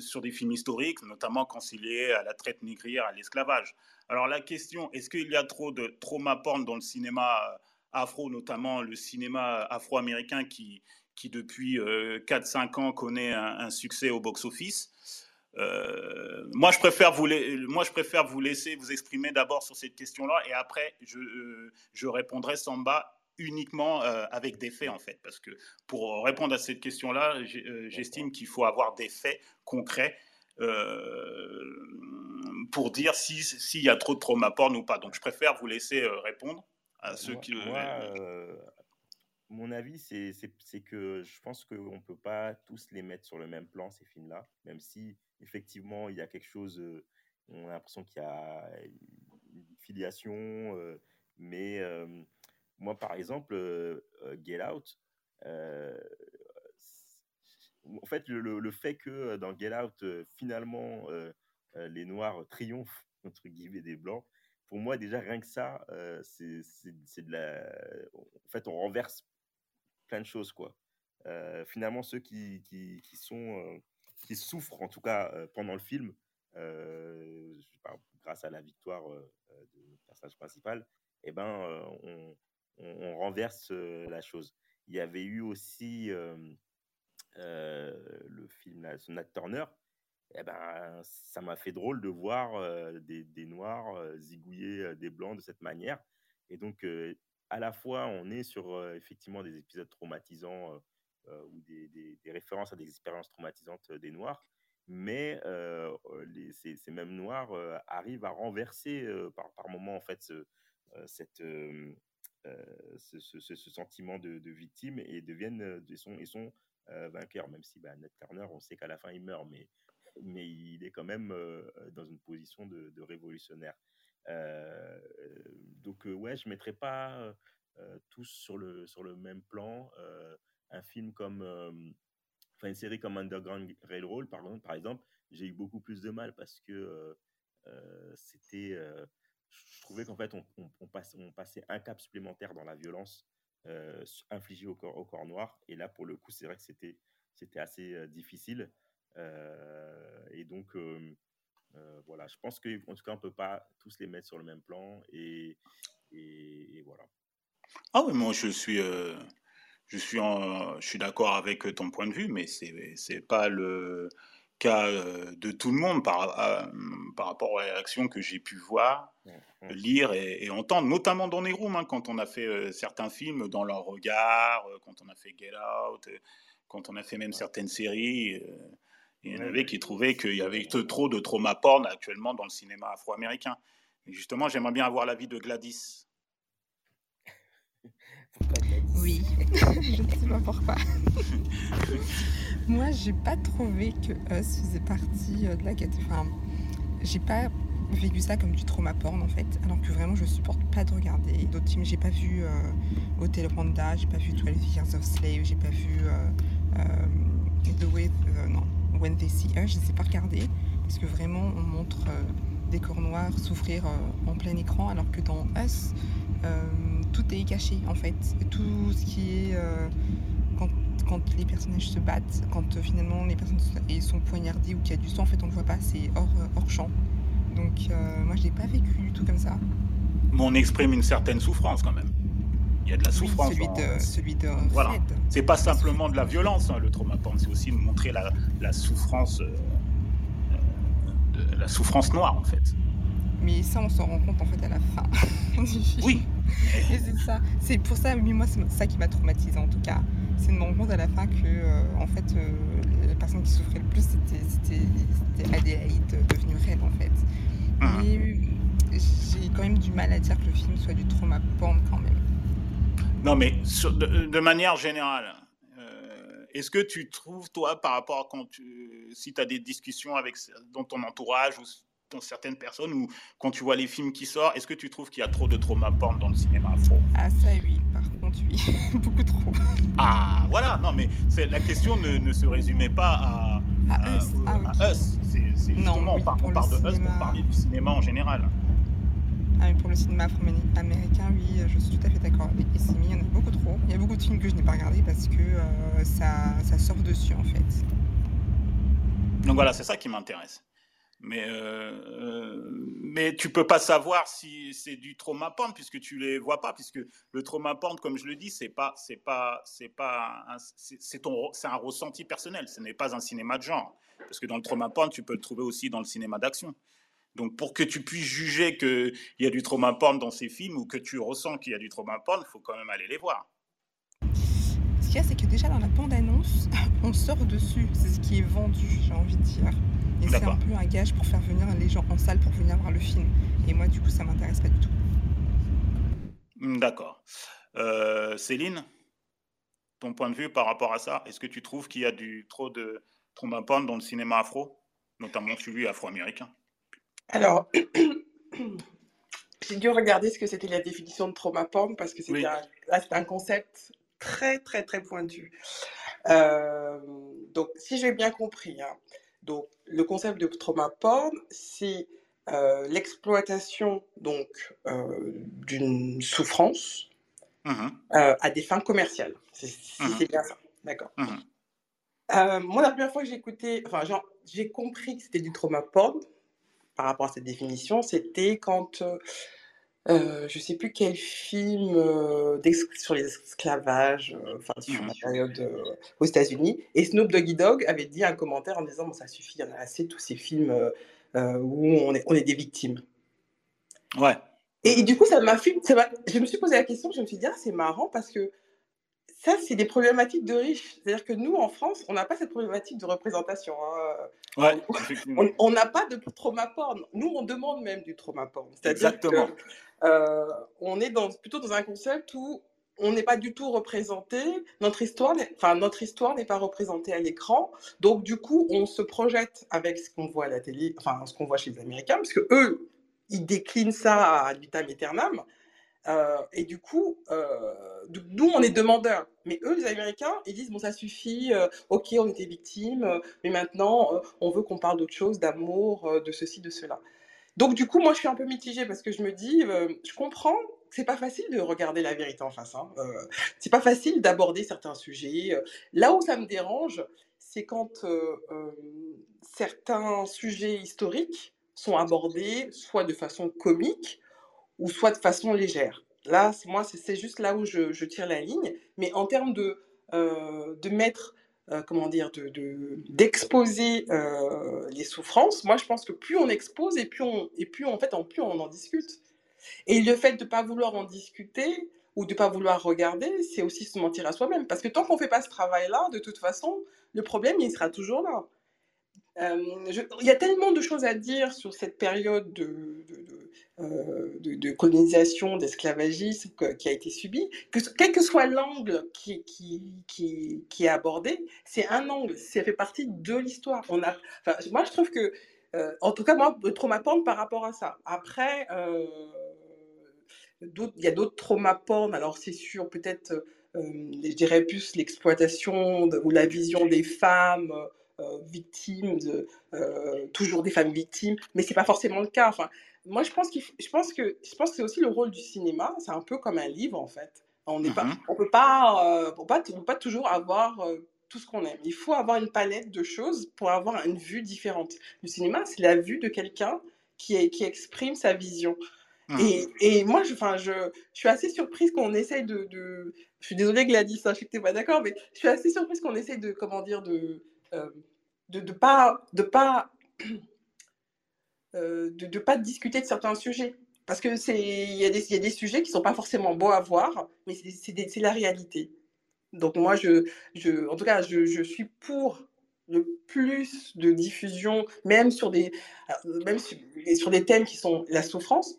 sur des films historiques, notamment quand c'est lié à la traite négrière, à l'esclavage. Alors la question, est-ce qu'il y a trop de trauma porn dans le cinéma euh, afro, notamment le cinéma afro-américain qui, qui depuis 4-5 ans connaît un, succès au box-office? moi, je préfère vous moi, je préfère vous laisser vous exprimer d'abord sur cette question-là et après, je, je répondrai Samba uniquement avec des faits, en fait. Parce que pour répondre à cette question-là, j'estime qu'il faut avoir des faits concrets pour dire s'il si y a trop de trauma porn ou pas. Donc, je préfère vous laisser répondre à ceux qui. mon avis, c'est que je pense qu'on ne peut pas tous les mettre sur le même plan, ces films-là, même si effectivement il y a quelque chose, on a l'impression qu'il y a une filiation, mais moi par exemple, Get Out, en fait, le, fait que dans Get Out, finalement, les Noirs triomphent, entre guillemets, des Blancs, pour moi, déjà, rien que ça, c'est de la. En fait, on renverse plein de choses, quoi. finalement, ceux qui, qui, qui sont. qui souffrent, en tout cas, pendant le film, grâce à la victoire du personnage principal, eh ben, on, on, renverse la chose. Il y avait eu aussi le film Nat Turner, eh ben, ça m'a fait drôle de voir des, des, Noirs zigouiller des Blancs de cette manière. Et donc, à la fois, on est sur effectivement des épisodes traumatisants ou des, références à des expériences traumatisantes des Noirs, mais ces, mêmes Noirs arrivent à renverser par, par moments en fait ce, cette, ce, sentiment de, victime et deviennent et sont vainqueurs, même si bah, Ned Turner, on sait qu'à la fin il meurt, mais mais il est quand même euh, dans une position de, révolutionnaire. Euh, donc euh, ouais, je mettrais pas tous sur le sur le même plan. un film comme enfin une série comme Underground Railroad par exemple, par exemple j'ai eu beaucoup plus de mal parce que c'était je trouvais qu'en fait on, on, passait un cap supplémentaire dans la violence au corps, au corps noir et là pour le coup c'est vrai que c'était c'était assez difficile euh, et donc, euh, euh, voilà, je pense qu'en tout cas, on ne peut pas tous les mettre sur le même plan. Et, et, voilà. Ah oui, moi, je suis je suis, en, je suis d'accord avec ton point de vue, mais ce n'est pas le cas de tout le monde par, par rapport aux réactions que j'ai pu voir, mmh, mmh. lire et, entendre, notamment dans les rooms, hein, quand on a fait certains films, dans leur regard, quand on a fait Get Out, quand on a fait même certaines séries. Il y en avait qui trouvaient qu'il y avait trop de trauma porn actuellement dans le cinéma afro-américain. Et justement, j'aimerais bien avoir l'avis de Gladys. Oui, je ne sais pas pourquoi. Moi, j'ai pas trouvé que Us faisait partie euh, de la catégorie. Enfin, j'ai pas vécu ça comme du trauma porn en fait, alors que vraiment je supporte pas de regarder d'autres films. J'ai pas vu euh, Hotel Rwanda, j'ai pas vu 12 Years of Slave, j'ai pas vu euh, The Way. non, When They See Us, je ne sais pas regarder, parce que vraiment on montre des corps noirs souffrir en plein écran, alors que dans Us, tout est caché en fait. Tout ce qui est quand, les personnages se battent, quand finalement les personnes sont poignardées ou qu'il y a du sang, en fait on ne le voit pas, c'est hors, hors champ. Donc moi je l'ai pas vécu du tout comme ça. Mais on exprime une certaine souffrance quand même. Il y a de la souffrance. celui, de, celui de voilà. C'est pas simplement de la violence, hein, le trauma porn, c'est aussi montrer la, la souffrance, euh, de, la souffrance noire en fait. Mais ça, on s'en rend compte en fait à la fin Oui. Et c'est ça. C'est pour ça, mais moi, c'est ça qui m'a traumatisé en tout cas. C'est de me rendre compte à la fin que, euh, en fait, euh, la personne qui souffrait le plus, c'était Adélaïde devenue reine en fait. Mmh. Mais j'ai quand même du mal à dire que le film soit du trauma porn quand même. Non, mais de, manière générale, euh, est-ce que tu trouves, toi, par rapport à quand tu, si tu as des discussions avec, dans ton entourage ou dans certaines personnes, ou quand tu vois les films qui sortent, est-ce que tu trouves qu'il y a trop de trauma porn dans le cinéma? Afro Ah, ça oui, par contre, oui, beaucoup trop. Ah, voilà, non, mais la question ne, ne, se résumait pas à, à, Us. Ah, us. C'est justement, non, on, parle de Us pour parler du cinéma en général. Ah, pour le cinéma afro-américain, oui, je suis tout à fait d'accord avec Essimi. Il y en a beaucoup trop. Il y a beaucoup de films que je n'ai pas regardés parce que euh, ça, ça surfe dessus, en fait. Donc voilà, c'est ça qui m'intéresse. Mais, euh, euh, mais tu peux pas savoir si c'est du trauma porn puisque tu les vois pas, puisque le trauma porn, comme je le dis, c'est pas, c'est pas, c'est pas, c'est un ressenti personnel. Ce n'est pas un cinéma de genre, parce que dans le trauma porn, tu peux le trouver aussi dans le cinéma d'action. Donc, pour que tu puisses juger qu'il y a du trauma porn dans ces films ou que tu ressens qu'il y a du trauma porn, il faut quand même aller les voir. Ce qu'il y a, c'est que déjà dans la bande-annonce, on sort dessus. C'est ce qui est vendu, j'ai envie de dire. Et c'est un peu un gage pour faire venir les gens en salle pour venir voir le film. Et moi, du coup, ça m'intéresse pas du tout. Hmm, d'accord. Euh, Céline, ton point de vue par rapport à ça, est-ce que tu trouves qu'il y a du trop de trauma porn dans le cinéma afro, notamment celui afro-américain? Alors, j'ai dû regarder ce que c'était la définition de trauma porn parce que c'était un, concept très, très, très pointu. Euh, donc, si j'ai bien compris, hein, donc, le concept de trauma porn, c'est euh, l'exploitation donc euh, d'une souffrance mmh euh, à des fins commerciales. Si mmh c'est bien ça, d'accord. Mmh moi, la première fois que j'ai écouté, enfin, j'ai compris que c'était du trauma porn par rapport à cette définition, c'était quand euh, je sais plus quel film euh, sur l'esclavage, euh, enfin sur la période aux États-Unis. Et Snoop Doggy Dogg avait dit un commentaire en disant bon, ça suffit, il y en a assez tous ces films où on est, on est des victimes. Ouais. Et, du coup, ça m'a fait, je me suis posé la question, je me suis dit ah, c'est marrant parce que ça, c'est des problématiques de riches. C'est-à-dire que nous, en France, on n'a pas cette problématique de représentation. Hein. Ouais, on n'a pas de trauma porn. Nous, on demande même du trauma porn. Exactement. Euh, on est plutôt dans un concept où on n'est pas du tout représenté, notre histoire, enfin notre histoire n'est pas représentée à l'écran, donc du coup on se projette avec ce qu'on voit à la télé, enfin ce qu'on voit chez les Américains, parce que eux ils déclinent ça à vitam aeternam, euh, et du coup euh, nous on est demandeurs, mais eux les Américains ils disent bon ça suffit, ok on était victimes, mais maintenant on veut qu'on parle d'autre chose, d'amour, de ceci, de cela. Donc du coup, moi, je suis un peu mitigée parce que je me dis, euh, je comprends c'est pas facile de regarder la vérité en face. Hein. Euh, c'est pas facile d'aborder certains sujets. Euh. Là où ça me dérange, c'est quand certains sujets historiques sont abordés soit de façon comique ou soit de façon légère. Là, moi, c'est juste là où je, je, tire la ligne. Mais en termes de, de mettre euh, comment dire, d'exposer de, euh, les souffrances, moi je pense que plus on expose et plus on, et en fait, plus on en discute. Et le fait de ne pas vouloir en discuter ou de ne pas vouloir regarder, c'est aussi se mentir à soi-même. Parce que tant qu'on ne fait pas ce travail-là, de toute façon, le problème, il sera toujours là. Euh, il y a tellement de choses à dire sur cette période de, de, colonisation, d'esclavagisme qui a été subi, que, quel que soit l'angle qui, est abordé, c'est un angle, ça fait partie de l'histoire. Moi, je trouve que, euh, en tout cas, moi, trauma porn par rapport à ça. Après, il y a d'autres traumas porn, alors c'est sûr, peut-être, je dirais plus l'exploitation ou la vision des femmes. victimes, toujours des femmes victimes, mais c'est pas forcément le cas. Moi, je pense, qu'il, je pense que, je pense que c'est aussi le rôle du cinéma. C'est un peu comme un livre, en fait. On ne on peut pas, euh, pas, peut pas toujours avoir euh, tout ce qu'on aime. Il faut avoir une palette de choses pour avoir une vue différente. Le cinéma, c'est la vue de quelqu'un qui, qui exprime sa vision. Mmh. Et, et, moi, je, je, je suis assez surprise qu'on essaye de, de, Je suis désolée Gladys, hein, je sais que tu n'es pas d'accord, mais je suis assez surprise qu'on essaye de, comment dire, de... Euh, de, de pas de pas de ne pas discuter de certains sujets. Parce qu'il y, a des, y a des sujets qui ne sont pas forcément beaux à voir, mais c'est la réalité. Donc moi, je, je, en tout cas, je, je, suis pour le plus de diffusion, même sur des, même sur, sur des thèmes qui sont la souffrance,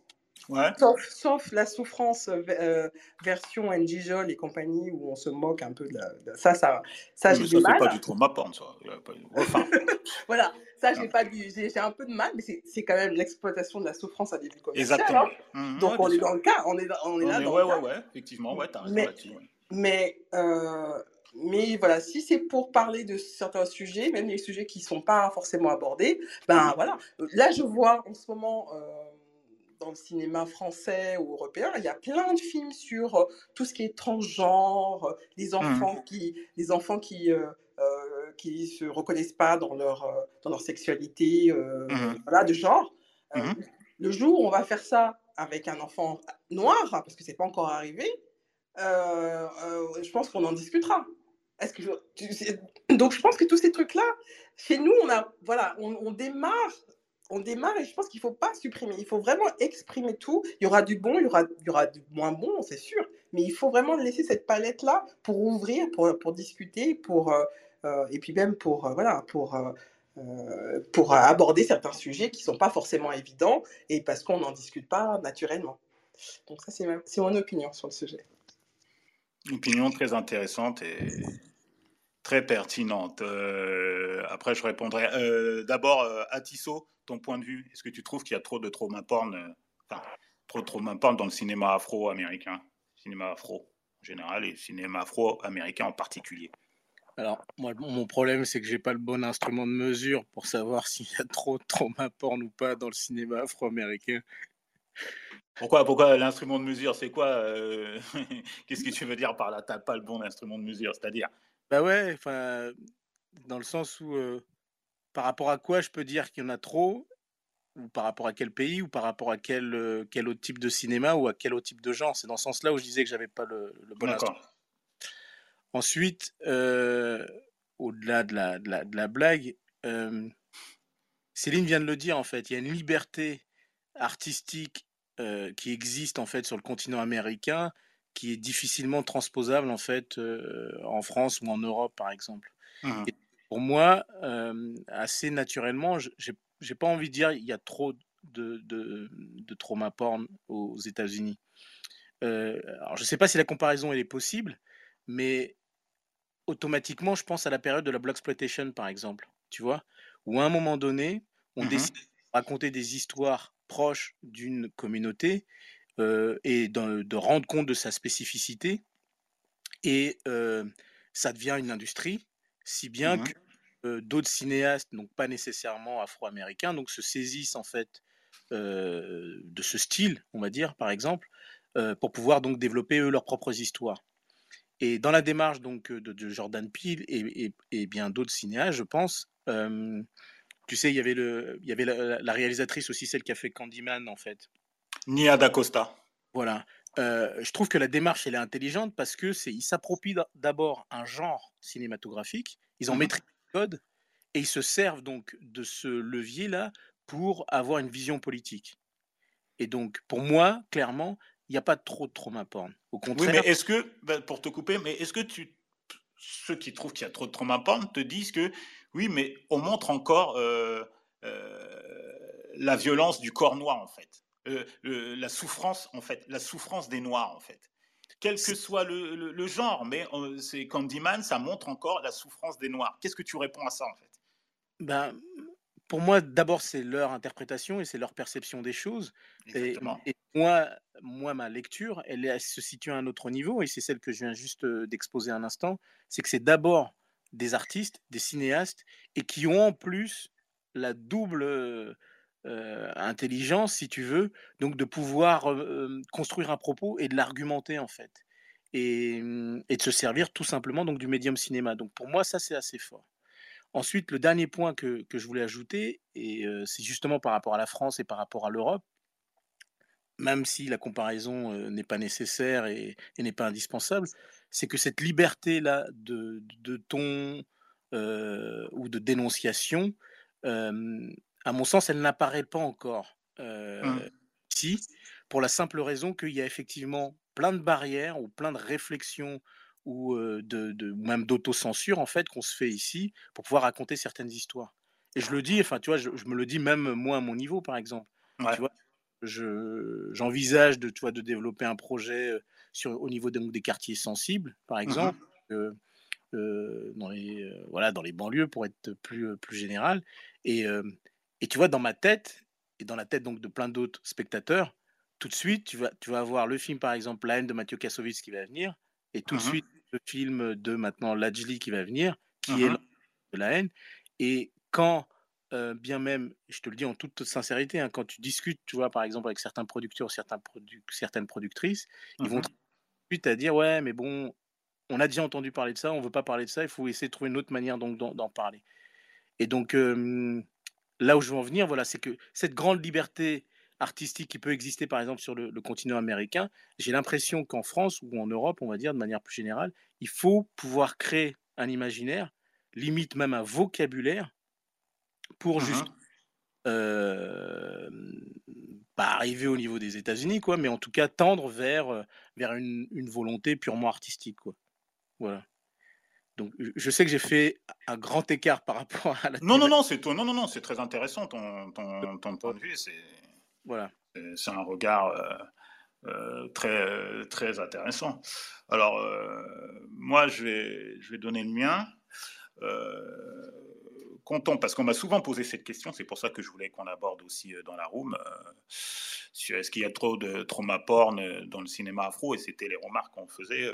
Sauf, la souffrance euh, version Njijol et compagnie où on se moque un peu de, ça. Ça, ça, j'ai du mal. pas du trauma porn, ça. Enfin. voilà, ça, j'ai pas j'ai un peu de mal, mais c'est quand même l'exploitation de la souffrance à des commercial. Exactement. Hein. Mmh, Donc on est dans le cas, on est, on est là dans ouais, le ouais, cas. Ouais, effectivement, ouais, t'as raison mais, Mais, euh, mais voilà, si c'est pour parler de certains sujets, même les sujets qui sont pas forcément abordés, ben mmh. voilà. Là, je vois en ce moment. Euh, dans le cinéma français ou européen, il y a plein de films sur euh, tout ce qui est transgenre, les mmh. enfants qui, les enfants qui, qui se reconnaissent pas dans leur, euh, dans leur sexualité euh, Mhm. voilà, de genre. Euh, Mhm. Le jour où on va faire ça avec un enfant noir, parce que c'est pas encore arrivé, euh, euh, je pense qu'on en discutera. Est-ce que je- Donc je pense que tous ces trucs-là, chez nous, on a voilà, on, on démarre, on démarre et je pense qu'il faut pas supprimer. Il faut vraiment exprimer tout. Il y aura du bon, il y aura, du moins bon, c'est sûr. Mais il faut vraiment laisser cette palette-là pour ouvrir, pour, discuter, pour euh, euh, et puis même pour euh, voilà, pour pour aborder certains sujets qui sont pas forcément évidents et parce qu'on n'en discute pas naturellement. Donc ça, c'est mon opinion sur le sujet. Opinion très intéressante et très pertinente. Euh, après, je répondrai. Euh, D'abord, euh, à Tissot, ton point de vue, est-ce que tu trouves qu'il y a trop de trauma porn, euh, enfin, trop de trauma porn dans le cinéma afro-américain, cinéma afro en général et cinéma afro-américain en particulier? Alors, moi, mon problème, c'est que j'ai pas le bon instrument de mesure pour savoir s'il y a trop de trauma porn ou pas dans le cinéma afro-américain. Pourquoi, pourquoi l'instrument de mesure? C'est quoi euh, Qu'est-ce que tu veux dire par là? T'as pas le bon instrument de mesure, c'est-à-dire Bah ouais, enfin, dans le sens où, euh, par rapport à quoi je peux dire qu'il y en a trop, ou par rapport à quel pays, ou par rapport à quel, euh, quel autre type de cinéma, ou à quel autre type de genre. C'est dans ce sens-là où je disais que j'avais pas le, le bon instrument. Ensuite, euh, au-delà de la, de la, de la blague, Céline vient de le dire en fait, il y a une liberté artistique qui existe en fait sur le continent américain qui est difficilement transposable en fait euh, en France ou en Europe par exemple. Et pour moi, euh, assez naturellement, je- j'ai pas envie de dire il y a trop de, de, de trauma porn aux États-Unis. Euh, alors je sais pas si la comparaison elle est possible, mais automatiquement, je pense à la période de la Blaxploitation, par exemple, tu vois, où à un moment donné, on Mhm. décide de raconter des histoires proches d'une communauté et de, de rendre compte de sa spécificité. Et euh, ça devient une industrie, si bien que euh, d'autres cinéastes, donc pas nécessairement afro-américains, donc se saisissent en fait euh, de ce style, on va dire, par exemple, euh, pour pouvoir donc développer eux leurs propres histoires. Et dans la démarche donc euh, de, de Jordan Peele et, et- et bien d'autres cinéastes, je pense, euh, tu sais, il y avait, le, il y avait la, la réalisatrice aussi, celle qui a fait Candyman, en fait. Nia D'Acosta. Voilà. Euh, je trouve que la démarche, elle est intelligente parce que c'est, ils s'approprient d'a- d'abord un genre cinématographique, ils en Mhm. maîtrisent le code et ils se servent donc de ce levier-là pour avoir une vision politique. Et donc, pour moi, clairement, il n'y a pas trop de trauma porn. Au Oui, contraire, mais est-ce que, ben, pour te couper, mais est-ce que tu, ceux qui trouvent qu'il y a trop de trauma porn te disent que oui, mais on montre encore euh, euh, la violence du corps noir en fait, Euh, la souffrance en fait, la souffrance des noirs en fait, quel que soit le, le- le genre, mais euh, c'est Candyman, ça montre encore la souffrance des noirs. Qu'est-ce que tu réponds à ça en fait? Ben, pour moi, d'abord, c'est leur interprétation et c'est leur perception des choses. Et, moi, moi, ma lecture, elle, elle se situe à un autre niveau, et c'est celle que je viens juste euh, d'exposer un instant. C'est que c'est d'abord des artistes, des cinéastes, et qui ont en plus la double euh, intelligence, si tu veux, donc de pouvoir euh, construire un propos et de l'argumenter en fait, et, hum, et de se servir tout simplement donc du médium cinéma. Donc pour moi, ça c'est assez fort. Ensuite, le dernier point que, que je voulais ajouter, et euh, c'est justement par rapport à la France et par rapport à l'Europe, même si la comparaison euh, n'est pas nécessaire et, et n'est pas indispensable, c'est que cette liberté-là de, de ton ou de dénonciation, à mon sens, elle n'apparaît pas encore euh, Hum. ici, pour la simple raison qu'il y a effectivement plein de barrières ou plein de réflexions ou euh, de, de- même d'autocensure en fait qu'on se fait ici pour pouvoir raconter certaines histoires. Et je le dis, enfin tu vois, je, je me le dis même moi à mon niveau par exemple. Ouais. Tu vois, je j'envisage de tu vois de développer un projet euh, sur au niveau donc, des quartiers sensibles par exemple. euh, euh, dans les euh, voilà dans les banlieues pour être plus euh, plus général et et tu vois dans ma tête et dans la tête donc de plein d'autres spectateurs tout de suite tu vas tu vas avoir le film par exemple La haine de Mathieu Kassovitz qui va venir et tout de Mhm. suite le film de maintenant Lajli qui va venir qui est Mhm. de la haine et quand euh, bien même je te le dis en toute sincérité hein, quand tu discutes tu vois par exemple avec certains producteurs certains produ- certaines productrices ils vont Mhm. tout de suite à dire ouais mais bon on a déjà entendu parler de ça, on ne veut pas parler de ça, il faut essayer de trouver une autre manière d'en parler. Et donc, là où je veux en venir, voilà, c'est que cette grande liberté artistique qui peut exister, par exemple, sur le, continent américain, j'ai l'impression qu'en France ou en Europe, on va dire de manière plus générale, il faut pouvoir créer un imaginaire, limite même un vocabulaire, pour mmh juste euh, pas arriver au niveau des États-Unis, quoi, mais en tout cas tendre vers, vers une, une volonté purement artistique, quoi. Voilà. Donc, je sais que j'ai fait un grand écart par rapport à la. Non, non, non, c'est non, non, non, c'est très intéressant ton, ton, ton, point de vue. C'est voilà. C'est un regard euh, euh, très très intéressant. Alors, euh, moi, je vais je vais donner le mien. content parce qu'on m'a souvent posé cette question. C'est pour ça que je voulais qu'on aborde aussi dans la room. est-ce qu'il y a trop de trauma porn dans le cinéma afro Et c'était les remarques qu'on faisait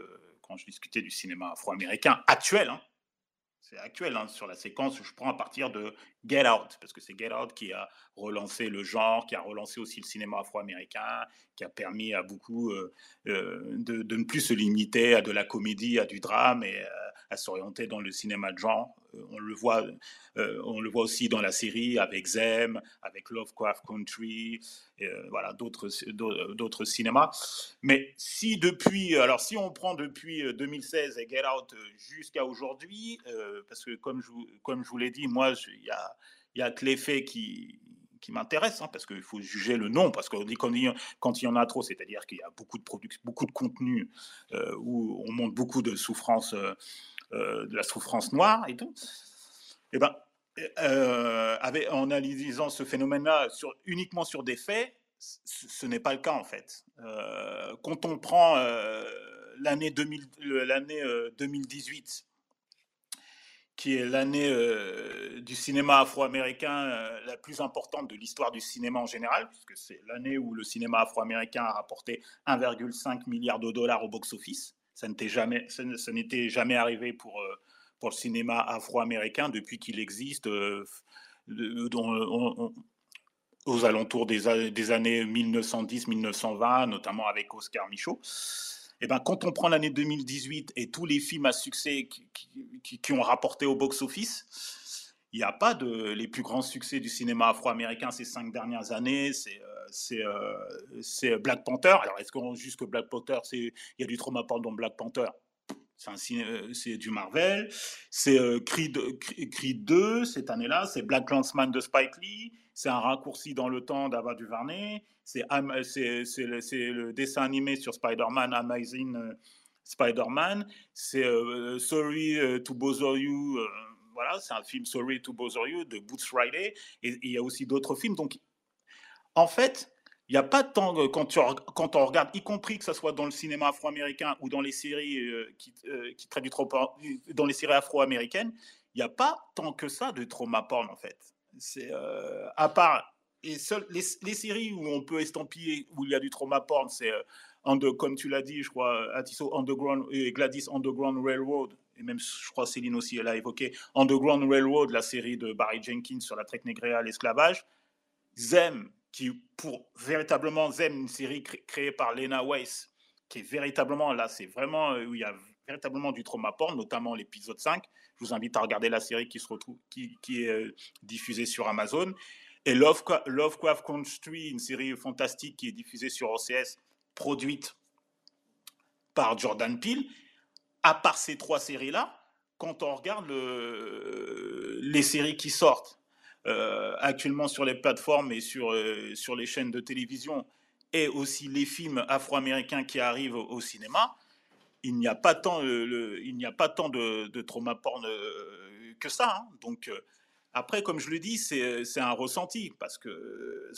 quand je discutais du cinéma afro-américain actuel, hein, c'est actuel hein, sur la séquence, je prends à partir de Get Out, parce que c'est Get Out qui a relancé le genre, qui a relancé aussi le cinéma afro-américain, qui a permis à beaucoup euh, euh, de, de, ne plus se limiter à de la comédie, à du drame et euh, à s'orienter dans le cinéma de genre. Euh, on le voit, euh, on le voit aussi dans la série avec Zem, avec Lovecraft Country, euh, voilà d'autres cinémas. Mais si depuis, alors si on prend depuis 2016 et Get Out jusqu'à aujourd'hui, parce que comme je comme je vous l'ai dit, moi il y a y a que les faits qui qui m'intéresse, hein, parce qu'il faut juger le nom, parce qu'on dit quand il, y en a trop, c'est-à-dire qu'il y a beaucoup de production, beaucoup de contenu où on montre beaucoup de souffrances de la souffrance noire et tout, eh ben, euh, en analysant ce phénomène-là uniquement sur des faits, ce, n'est pas le cas en fait. Euh, quand on prend l'année 2018, qui est l'année du cinéma afro-américain la plus importante de l'histoire du cinéma en général, puisque c'est l'année où le cinéma afro-américain a rapporté 1,5 milliard de dollars au box-office. Ça n'était jamais, ça n'était jamais arrivé pour, euh, pour le cinéma afro-américain depuis qu'il existe euh, aux alentours des, années 1910-1920, notamment avec Oscar Michaud. Eh ben, quand on prend l'année 2018 et tous les films à succès qui, qui, ont rapporté au box-office, il n'y a pas de les plus grands succès du cinéma afro-américain ces cinq dernières années. Euh, euh, c'est Black Panther. Alors, est-ce qu'on juste que Black Panther, il y a du trauma porn dans Black Panther? Euh, c'est du Marvel. C'est euh, Creed, Creed, 2 cette année-là. C'est Black Landsman de Spike Lee. C'est un raccourci dans le temps d'Ava Duvernay. C'est le, dessin animé sur Spider-Man, Amazing Spider-Man. C'est Sorry to Bother You. voilà, c'est un film Sorry to Bother You de Boots Riley. Et il y a aussi d'autres films. Donc, en fait, il n'y a pas de temps, quand, quand, on regarde, y compris que ce soit dans le cinéma afro-américain ou dans les séries euh, qui, euh, qui, traitent du trauma, dans les séries afro-américaines, il n'y a pas tant que ça de trauma porn en fait. C'est euh, à part et les, les, séries où on peut estampiller où il y a du trauma porn, c'est comme tu l'as dit, je crois, Underground et Gladys Underground Railroad et même je crois Céline aussi elle a évoqué Underground Railroad, la série de Barry Jenkins sur la traite négrière, l'esclavage. Zem, qui pour véritablement Zem, une série créée par Lena Weiss, qui est véritablement là, c'est vraiment euh, où il y a véritablement du trauma porn, notamment l'épisode 5. Je vous invite à regarder la série qui, se retrouve, qui, est euh, diffusée sur Amazon. Et Lovecraft, Lovecraft Country, une série fantastique qui est diffusée sur OCS, produite par Jordan Peele. À part ces trois séries-là, quand on regarde le, les séries qui sortent, euh, actuellement sur les plateformes et sur, euh, sur les chaînes de télévision, et aussi les films afro-américains qui arrivent au, cinéma, il n'y a pas tant, le, il n'y a pas tant de, de trauma porn euh, que ça. Hein. Donc, après, comme je le dis, c'est un ressenti. Parce que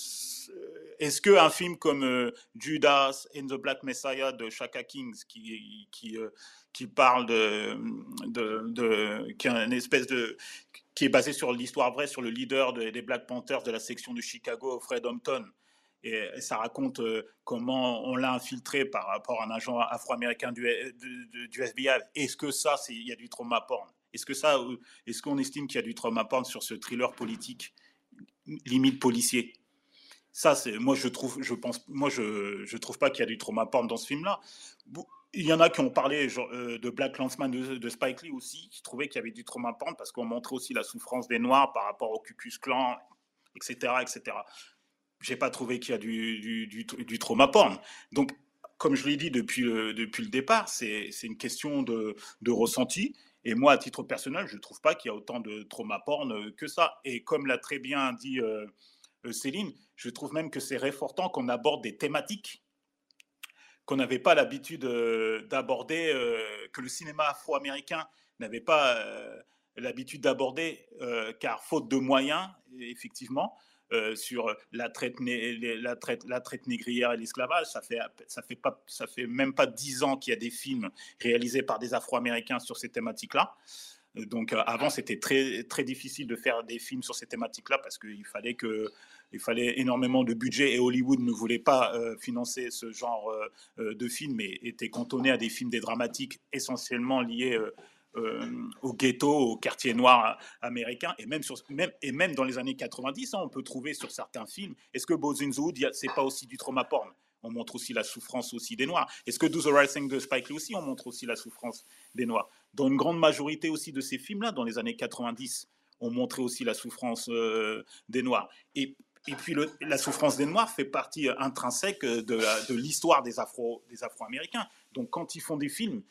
est-ce qu'un film comme Judas and the Black Messiah de Shaka Kings, qui, qui, qui parle de, de, de, qui est une espèce de qui est basé sur l'histoire vraie, sur le leader des Black Panthers de la section de Chicago, Fred Hampton. Et, ça raconte euh, comment on l'a infiltré par rapport à un agent afro-américain du, du, FBI. Est-ce que ça, il y a du trauma porn? Est-ce que ça, est-ce qu'on estime qu'il y a du trauma porn sur ce thriller politique, limite policier? Ça, c'est moi je trouve, je pense, moi je trouve pas qu'il y a du trauma porn dans ce film-là. Il y en a qui ont parlé de Black Landsman de, Spike Lee aussi, qui trouvaient qu'il y avait du trauma porn parce qu'on montrait aussi la souffrance des Noirs par rapport au Cucus Clan, etc. etc. J'ai pas trouvé qu'il y a du, du, du, trauma porn. Donc, comme je l'ai dit depuis le, depuis le départ, c'est une question de, de ressenti. Et moi, à titre personnel, je ne trouve pas qu'il y a autant de trauma porn que ça. Et comme l'a très bien dit euh, euh, Céline, je trouve même que c'est réfortant qu'on aborde des thématiques qu'on n'avait pas l'habitude euh, d'aborder, que le cinéma afro-américain n'avait pas l'habitude d'aborder, car faute de moyens, effectivement, euh, sur la traite, la, traite, la traite négrière et l'esclavage. Ça fait, ça, fait ça fait même pas dix ans qu'il y a des films réalisés par des Afro-Américains sur ces thématiques-là. Donc euh, avant, c'était très, très difficile de faire des films sur ces thématiques-là parce qu'il fallait, fallait énormément de budget et Hollywood ne voulait pas euh, financer ce genre de films et était cantonné à des films des dramatiques essentiellement liés euh, au ghetto, au quartier noir américain, et même, dans les années 90, hein, on peut trouver sur certains films, est-ce que in c'est pas aussi du trauma porn? On montre aussi la souffrance aussi des Noirs. Est-ce que Do the Right Thing de Spike Lee aussi, on montre aussi la souffrance des Noirs? Dans une grande majorité aussi de ces films-là, dans les années 90, on montrait aussi la souffrance euh, des Noirs. Et, et puis le, la souffrance des Noirs fait partie intrinsèque de, de l'histoire des Afro, des Afro-Américains. Donc quand ils font des films,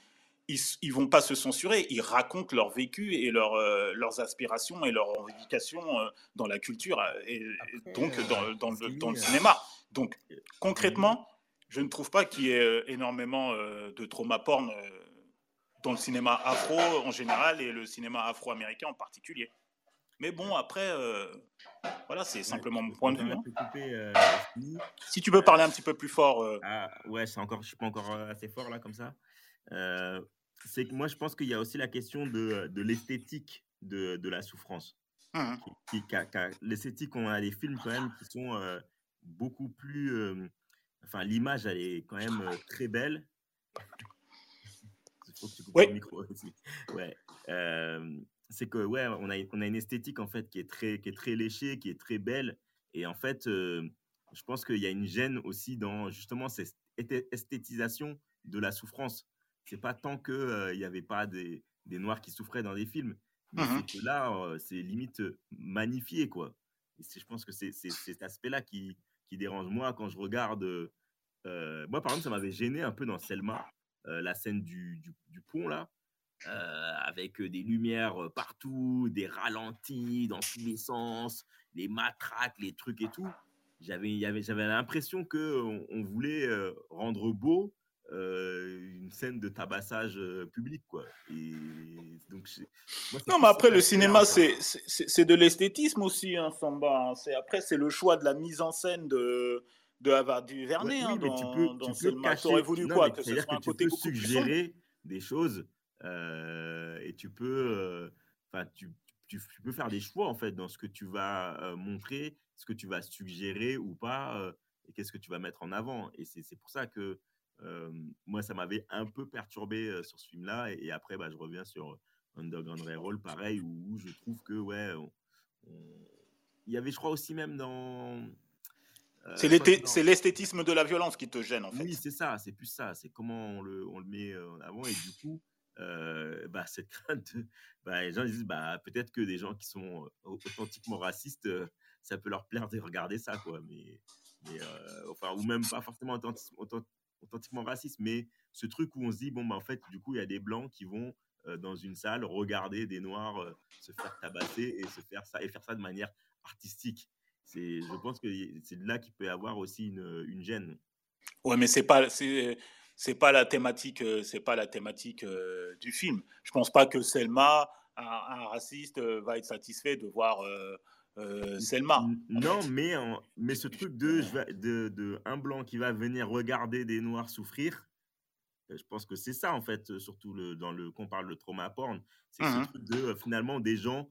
ils, ne vont pas se censurer, ils racontent leur vécu et leur, euh, leurs aspirations et leurs revendications euh, dans la culture euh, et, donc dans, dans, le, dans, le, cinéma. Donc concrètement, je ne trouve pas qu'il y ait énormément de trauma porn dans le cinéma afro en général et le cinéma afro-américain en particulier. Mais bon, après, voilà, c'est simplement mon point de vue. Hein. si tu veux parler un petit peu plus fort. Ah, ouais, c'est encore, je suis pas encore assez fort là comme ça c'est que moi, je pense qu'il y a aussi la question de, de l'esthétique de, de, la souffrance. Mmh l'esthétique, on a des films quand même qui sont euh, beaucoup plus. Euh, enfin, l'image, elle est quand même euh, très belle. Il faut que tu coupes le micro aussi. Ouais. c'est que, ouais, on a, on a une esthétique en fait qui est, très, qui est très léchée, qui est très belle. Et en fait, je pense qu'il y a une gêne aussi dans justement cette esthétisation de la souffrance c'est pas tant que il n'y avait pas des, des, noirs qui souffraient dans des films, mais mmh que là, c'est limite magnifié, quoi. Et je pense que c'est cet aspect-là qui, qui, dérange moi quand je regarde. moi, par exemple, ça m'avait gêné un peu dans Selma, la scène du, du, pont, là. avec des lumières partout, des ralentis dans tous les sens, les matraques, les trucs et tout. J'avais, j'avais l'impression que on voulait rendre beau euh, une scène de tabassage euh, public, quoi. Et donc, non, mais après, le cinéma, c'est de l'esthétisme aussi, hein, Samba. Hein. Après, c'est le choix de la mise en scène de, de Havard Duvernay. hein, dans, tu peux, dans tu peux cacher... voulu quoi Que ce soit un côté tu peux suggérer des choses euh, et tu peux, enfin, tu, tu, peux faire des choix en fait dans ce que tu vas montrer, ce que tu vas suggérer ou pas, et qu'est-ce que tu vas mettre en avant. Et c'est pour ça que moi, ça m'avait un peu perturbé sur ce film-là. Et, après, bah, je reviens sur Underground Railroad, pareil, où, je trouve que, ouais, il y avait, je crois, aussi même dans. c'est l'esthétisme de la violence qui te gêne, en fait. Oui, c'est ça, c'est plus ça. C'est comment on le, on le met en avant. Et du coup, bah, cette crainte, bah, les gens disent bah, peut-être que des gens qui sont authentiquement racistes, ça peut leur plaire de regarder ça, quoi. Mais, mais enfin, ou même pas forcément authentiquement, authentiquement raciste, mais ce truc où on se dit, bon, bah, en fait, du coup, il y a des blancs qui vont euh, dans une salle regarder des noirs euh, se faire tabasser et se faire ça et faire ça de manière artistique. Je pense que c'est là qu'il peut y avoir aussi une, une gêne. Ouais, mais c'est pas, c'est, pas la thématique, euh, c'est pas la thématique du film. Je pense pas que Selma, un, raciste, va être satisfait de voir euh, Selma. Non, mais, mais ce truc de, de, de, un blanc qui va venir regarder des noirs souffrir, euh, je pense que c'est ça en fait, surtout le, dans le qu'on parle de trauma porn, c'est ce mmh truc de euh, finalement des gens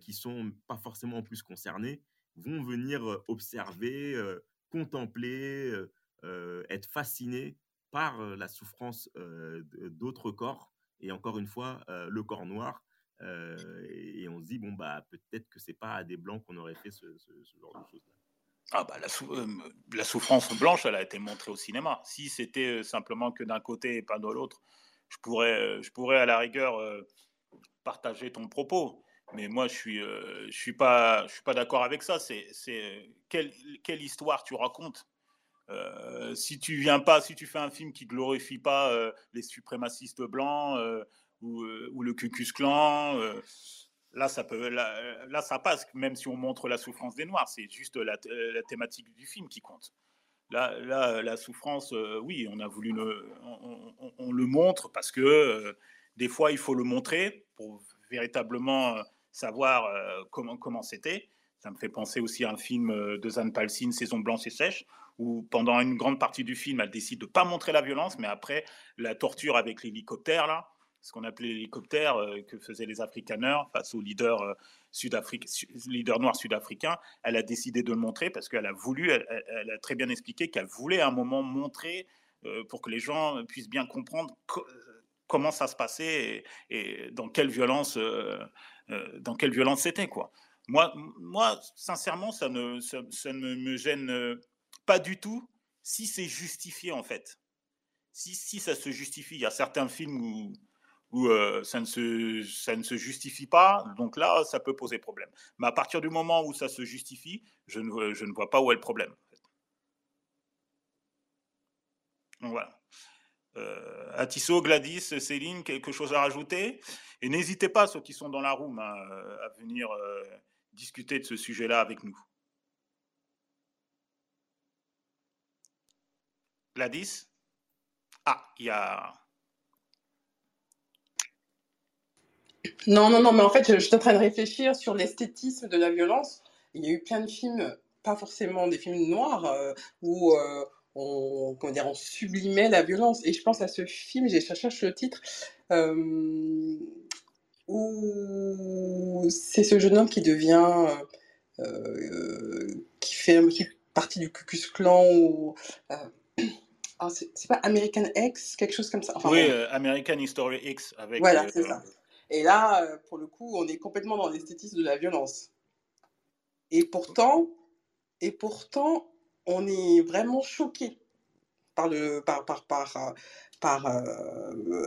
qui sont pas forcément plus concernés vont venir observer, contempler, être fascinés par la souffrance d'autres corps et encore une fois le corps noir et, on se dit, bon, bah, peut-être que c'est pas à des blancs qu'on aurait fait ce, genre de choses-là. ah bah, la, souffrance blanche, elle a été montrée au cinéma. Si c'était simplement que d'un côté et pas de l'autre, je pourrais, je pourrais à la rigueur partager ton propos. Mais moi, je suis, je suis pas, je suis pas d'accord avec ça. C'est, c'est quelle, quelle histoire tu racontes? Si tu viens pas, si tu fais un film qui glorifie pas les suprémacistes blancs ou, ou, le Ku Klux Klan là, ça passe, même si on montre la souffrance des Noirs. C'est juste la, thématique du film qui compte. Là, la souffrance, euh, oui, on a voulu le, on, le montre parce que euh, des fois, il faut le montrer pour véritablement euh, savoir comment comment c'était. Ça me fait penser aussi à un film de Zane Palsine, Saison blanche et sèche, où pendant une grande partie du film, elle décide de pas montrer la violence, mais après la torture avec l'hélicoptère là ce qu'on appelait l'hélicoptère euh, que faisaient les Afrikaners face aux leaders, euh, sud leader noirs sud-africains. Elle a décidé de le montrer parce qu'elle a voulu, elle, a très bien expliqué qu'elle voulait à un moment montrer euh, pour que les gens puissent bien comprendre comment ça se passait et, dans quelle violence, dans quelle violence c'était quoi. Moi, moi, sincèrement, ça ne, ça, ne me gêne pas du tout si c'est justifié en fait. Si, si ça se justifie, il y a certains films où où ça, ne se, ça ne se justifie pas, donc là, ça peut poser problème. Mais à partir du moment où ça se justifie, je ne, je ne vois pas où est le problème. Donc voilà. Euh, Atisso, Gladys, Céline, quelque chose à rajouter? Et n'hésitez pas, ceux qui sont dans la room, hein, à venir discuter de ce sujet-là avec nous. Gladys? Ah, il y a Non, non, non, mais en fait, je, suis en train de réfléchir sur l'esthétisme de la violence. Il y a eu plein de films, pas forcément des films noirs, euh, où euh, on, comment dire, on sublimait la violence. Et je pense à ce film, j'ai cherché le titre, euh, où c'est ce jeune homme qui devient, qui fait partie du Ku Clan, ou ah, c'est pas American X, quelque chose comme ça. oui, American History X avec. Voilà, c'est ça. Et là, euh, pour le coup, on est complètement dans l'esthétisme de la violence. Et pourtant, et pourtant, on est vraiment choqué par le, par, par, par, euh, par euh,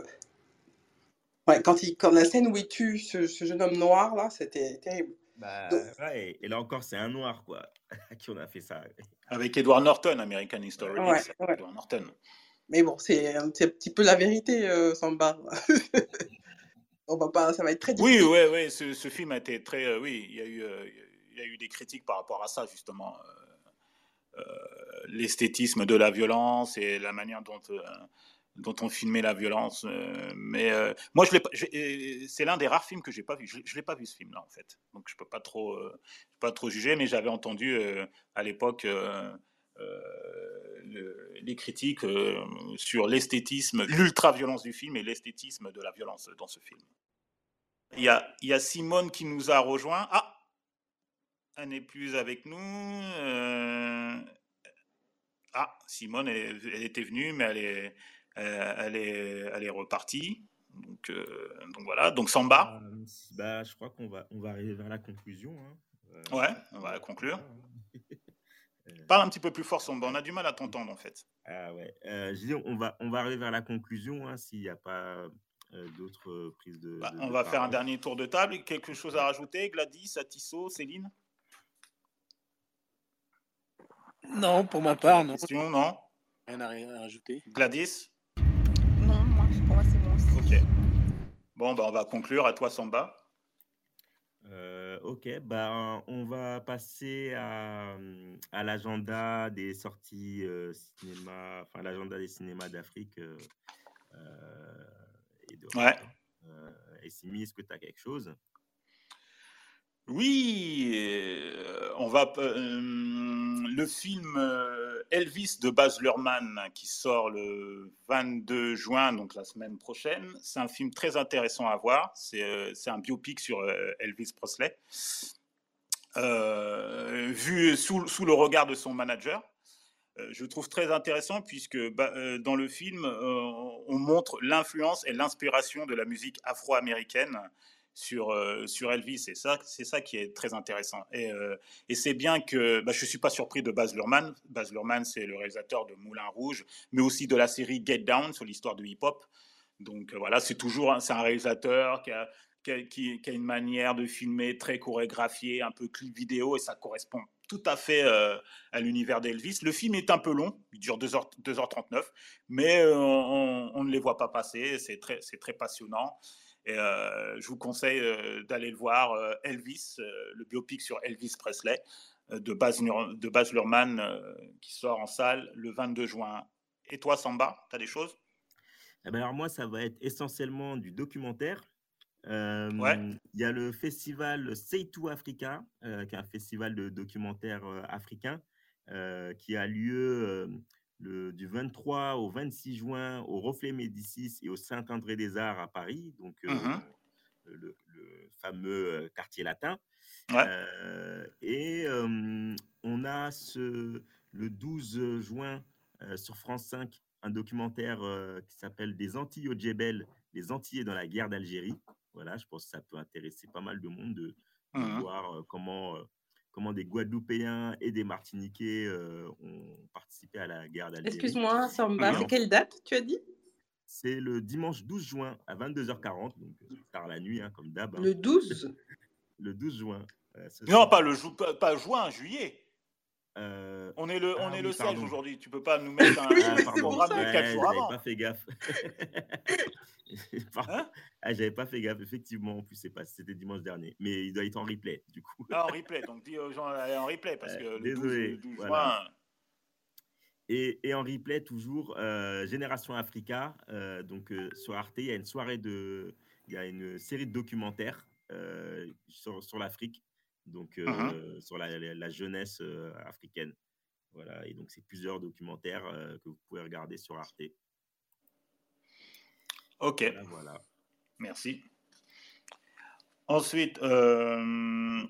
ouais, quand, il, quand la scène où il tue ce, jeune homme noir là, c'était terrible. Bah, ouais, et là encore, c'est un noir quoi, à qui on a fait ça. Avec Edward Norton, American History. Ouais, Edward Norton. Mais bon, c'est un, petit peu la vérité, euh, Samba. on va pas, ça va être très difficile. Oui, oui, oui, ce, ce, film a été très, euh, oui, il y a eu, euh, il y a eu des critiques par rapport à ça justement, euh, l'esthétisme de la violence et la manière dont dont on filmait la violence. mais moi, je c'est l'un des rares films que j'ai pas vu. Je, ne l'ai pas vu ce film-là en fait, donc je peux pas trop, pas trop juger. Mais j'avais entendu à l'époque. Les critiques sur l'esthétisme, l'ultra-violence du film et l'esthétisme de la violence dans ce film. Il y, a, il y a Simone qui nous a rejoint. Ah, elle n'est plus avec nous. Euh, ah, Simone, elle, était venue, mais elle est, elle est, elle est repartie. Donc, euh, donc voilà. Donc Samba. Euh, bah, je crois qu'on va, on va arriver vers la conclusion. Hein. ouais, on va conclure. Parle un petit peu plus fort, Samba. On a du mal à t'entendre, en fait. Ah ouais. je dis, on va, on va arriver vers la conclusion hein, s'il n'y a pas d'autres prises de. Bah, on va faire un dernier tour de table. Quelque chose à rajouter, Gladys, Atisso, Céline? Non, pour ma part, non. Question, non? Rien à, rajouter. Gladys? Non, moi, pour moi, c'est bon aussi. Ok. Bon, bah, on va conclure. À toi, Samba. Euh, ok, bah, on va passer à, à l'agenda des sorties euh, cinéma, enfin l'agenda des cinémas d'Afrique euh, et de. Ouais. et Simi, est-ce que tu as quelque chose? Oui, euh, on va euh, le film euh, Elvis de Baz Luhrmann qui sort le 22 juin, donc la semaine prochaine. C'est un film très intéressant à voir. C'est un biopic sur Elvis Presley, vu sous, sous, le regard de son manager. Je trouve très intéressant puisque bah, dans le film, on montre l'influence et l'inspiration de la musique afro-américaine sur, sur Elvis. C'est ça, c'est ça qui est très intéressant. Et, et c'est bien que bah, je ne suis pas surpris de Baz Luhrmann. Baz Luhrmann, c'est le réalisateur de Moulin Rouge, mais aussi de la série Get Down sur l'histoire du hip-hop. Donc voilà, c'est toujours c'est un réalisateur qui a, une manière de filmer très chorégraphiée, un peu clip vidéo, et ça correspond tout à fait à l'univers d'Elvis. Le film est un peu long, il dure 2h, 2h39, mais on, ne les voit pas passer, c'est très, c'est très passionnant. Et euh, je vous conseille euh, d'aller le voir, euh, Elvis, le biopic sur Elvis Presley de Baz, de Baz Luhrmann qui sort en salle le 22 juin. Et toi, Samba, tu as des choses? Eh ben Alors moi, ça va être essentiellement du documentaire. Il y a le festival Seitu Africa, qui est un festival de documentaires africains, qui a lieu du 23 au 26 juin au Reflet Médicis et au Saint-André-des-Arts à Paris, donc euh, mmh le, fameux euh, quartier latin. Euh, et on a ce, le 12 juin sur France 5 un documentaire qui s'appelle Des Antilles au Djebel, les Antillais dans la guerre d'Algérie. Voilà, je pense que ça peut intéresser pas mal de monde de, mmh voir comment comment des Guadeloupéens et des Martiniquais euh, ont participé à la guerre d'Algérie. Excuse-moi, Samba, c'est quelle date tu as dit? C'est le dimanche 12 juin à 22h40, donc euh, tard la nuit, hein, comme d'hab. Hein. Le 12 Le 12 juin. Euh, non, pas, le pas, juin, juillet. On est le, on ah est le 16 aujourd'hui. Tu peux pas nous mettre un, ah, programme de 4 jours avant. pas fait gaffe. Hein? Ah, j'avais pas fait gaffe, effectivement. En plus, c'est pas, c'était dimanche dernier. Mais il doit être en replay, du coup. Ah, en replay, donc dis aux gens d'aller en replay parce que désolé, 12, juin... Et, et, en replay, toujours, euh, Génération Africa. Euh, donc, euh, sur Arte, il y a une soirée de. Il y a une série de documentaires sur, sur l'Afrique, donc uh-huh. sur la, la, jeunesse africaine. Voilà, et donc, c'est plusieurs documentaires que vous pouvez regarder sur Arte. Ok. Voilà. Merci. Ensuite, euh,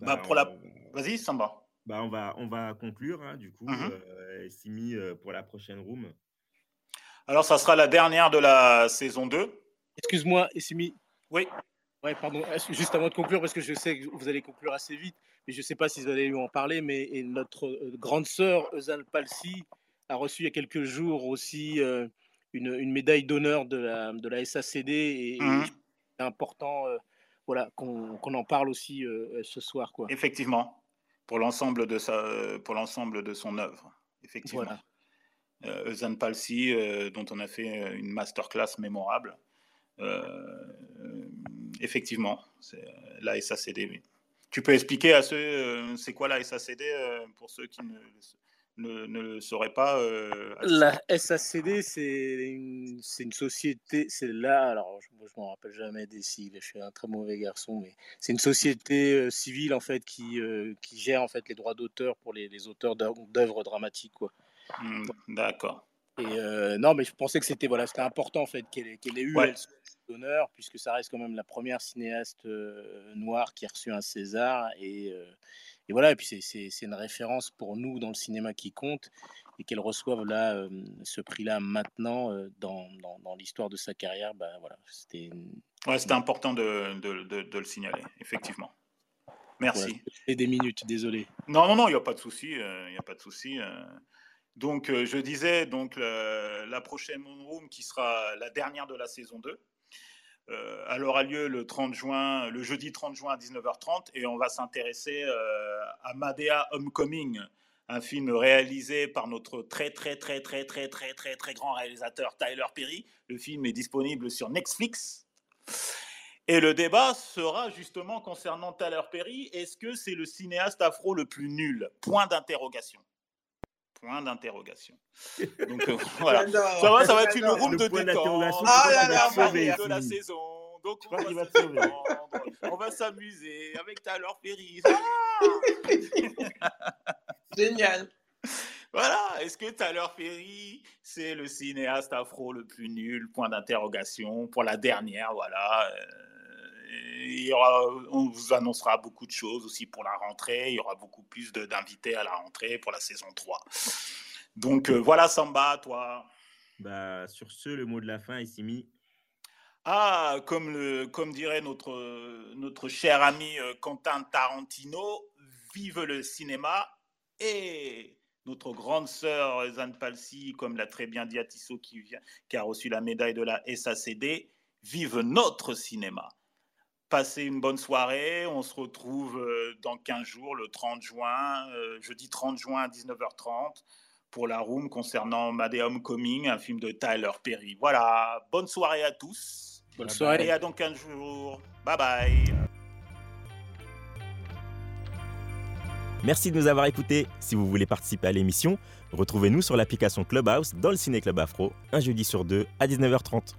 bah, pour la. Vas-y, Samba. Bah, on, va, on va conclure, hein, du coup, mm Simi, euh, pour la prochaine room. Alors, ça sera la dernière de la saison 2. Excuse-moi, Simi. Oui. Ouais, pardon, juste avant de conclure, parce que je sais que vous allez conclure assez vite, mais je ne sais pas si vous allez en parler, mais notre grande sœur, Eusanne Palsy, a reçu il y a quelques jours aussi une, médaille d'honneur de la, de la SACD et, mmh. c'est important euh, voilà, qu'on en parle aussi euh, ce soir. Quoi. Effectivement, pour l'ensemble de, sa, pour l'ensemble de son œuvre. Effectivement. Voilà. Euh, Palsy, euh, dont on a fait une masterclass mémorable. Effectivement, c'est la SACD. Tu peux expliquer à ceux, c'est quoi la SACD pour ceux qui ne ne, ne saurait pas. Euh, la SACD, c'est une, une, société, c'est là, alors je, moi je m'en rappelle jamais des sigles, je suis un très mauvais garçon, mais c'est une société euh, civile en fait qui, euh, qui gère en fait les droits d'auteur pour les, les auteurs d'œuvres dramatiques. Quoi. Mmh, d'accord. Et non, mais je pensais que c'était voilà, c'était important en fait qu'elle ait, ait eu ouais. l'honneur, puisque ça reste quand même la première cinéaste noire qui a reçu un César et et voilà, et puis c'est une référence pour nous dans le cinéma qui compte et qu'elle reçoive là ce prix-là maintenant dans, dans, l'histoire de sa carrière, bah voilà, c'était. Ouais, c'était important de, de, de, le signaler, effectivement. Merci. et des minutes, désolé. Non, non, non, il n'y a pas de souci, il a pas de souci. Donc, je disais donc la prochaine Room qui sera la dernière de la saison 2 euh, elle aura lieu le 30 juin, le jeudi 30 juin à 19h30 et on va s'intéresser euh, à Madea Homecoming, un film réalisé par notre très très très très très très très très grand réalisateur Tyler Perry. Le film est disponible sur Netflix. Et le débat sera justement concernant Tyler Perry. Est-ce que c'est le cinéaste afro le plus nul? Point d'interrogation. Point d'interrogation. Donc euh, voilà, ça va, ça va être une room de détente. Ah là là, de la saison. Donc on va, va, on va s'amuser avec Talor Ferry. Génial. Voilà, est-ce que Tyler Ferry, c'est le cinéaste afro le plus nul? Point d'interrogation pour la dernière, voilà. Euh, il y aura, on vous annoncera beaucoup de choses aussi pour la rentrée. Il y aura beaucoup plus d'invités à la rentrée pour la saison 3. Donc euh, voilà, Samba, toi. Bah, sur ce, le mot de la fin est mis. Ah, comme, le, comme dirait notre, notre cher ami euh, Quentin Tarantino, vive le cinéma et notre grande sœur Zane Palsy, comme l'a très bien dit Atisso qui, vient, qui a reçu la médaille de la SACD, vive notre cinéma. Passez une bonne soirée, on se retrouve euh, dans 15 jours, le 30 juin, euh, jeudi 30 juin à 19h30 pour la room concernant Mad Homecoming, un film de Tyler Perry. Voilà, bonne soirée à tous. Bonne soirée. Et à dans 15 jours. Bye bye. Merci de nous avoir écoutés. Si vous voulez participer à l'émission, retrouvez-nous sur l'application Clubhouse dans le Ciné Club Afro, un jeudi sur deux à 19h30.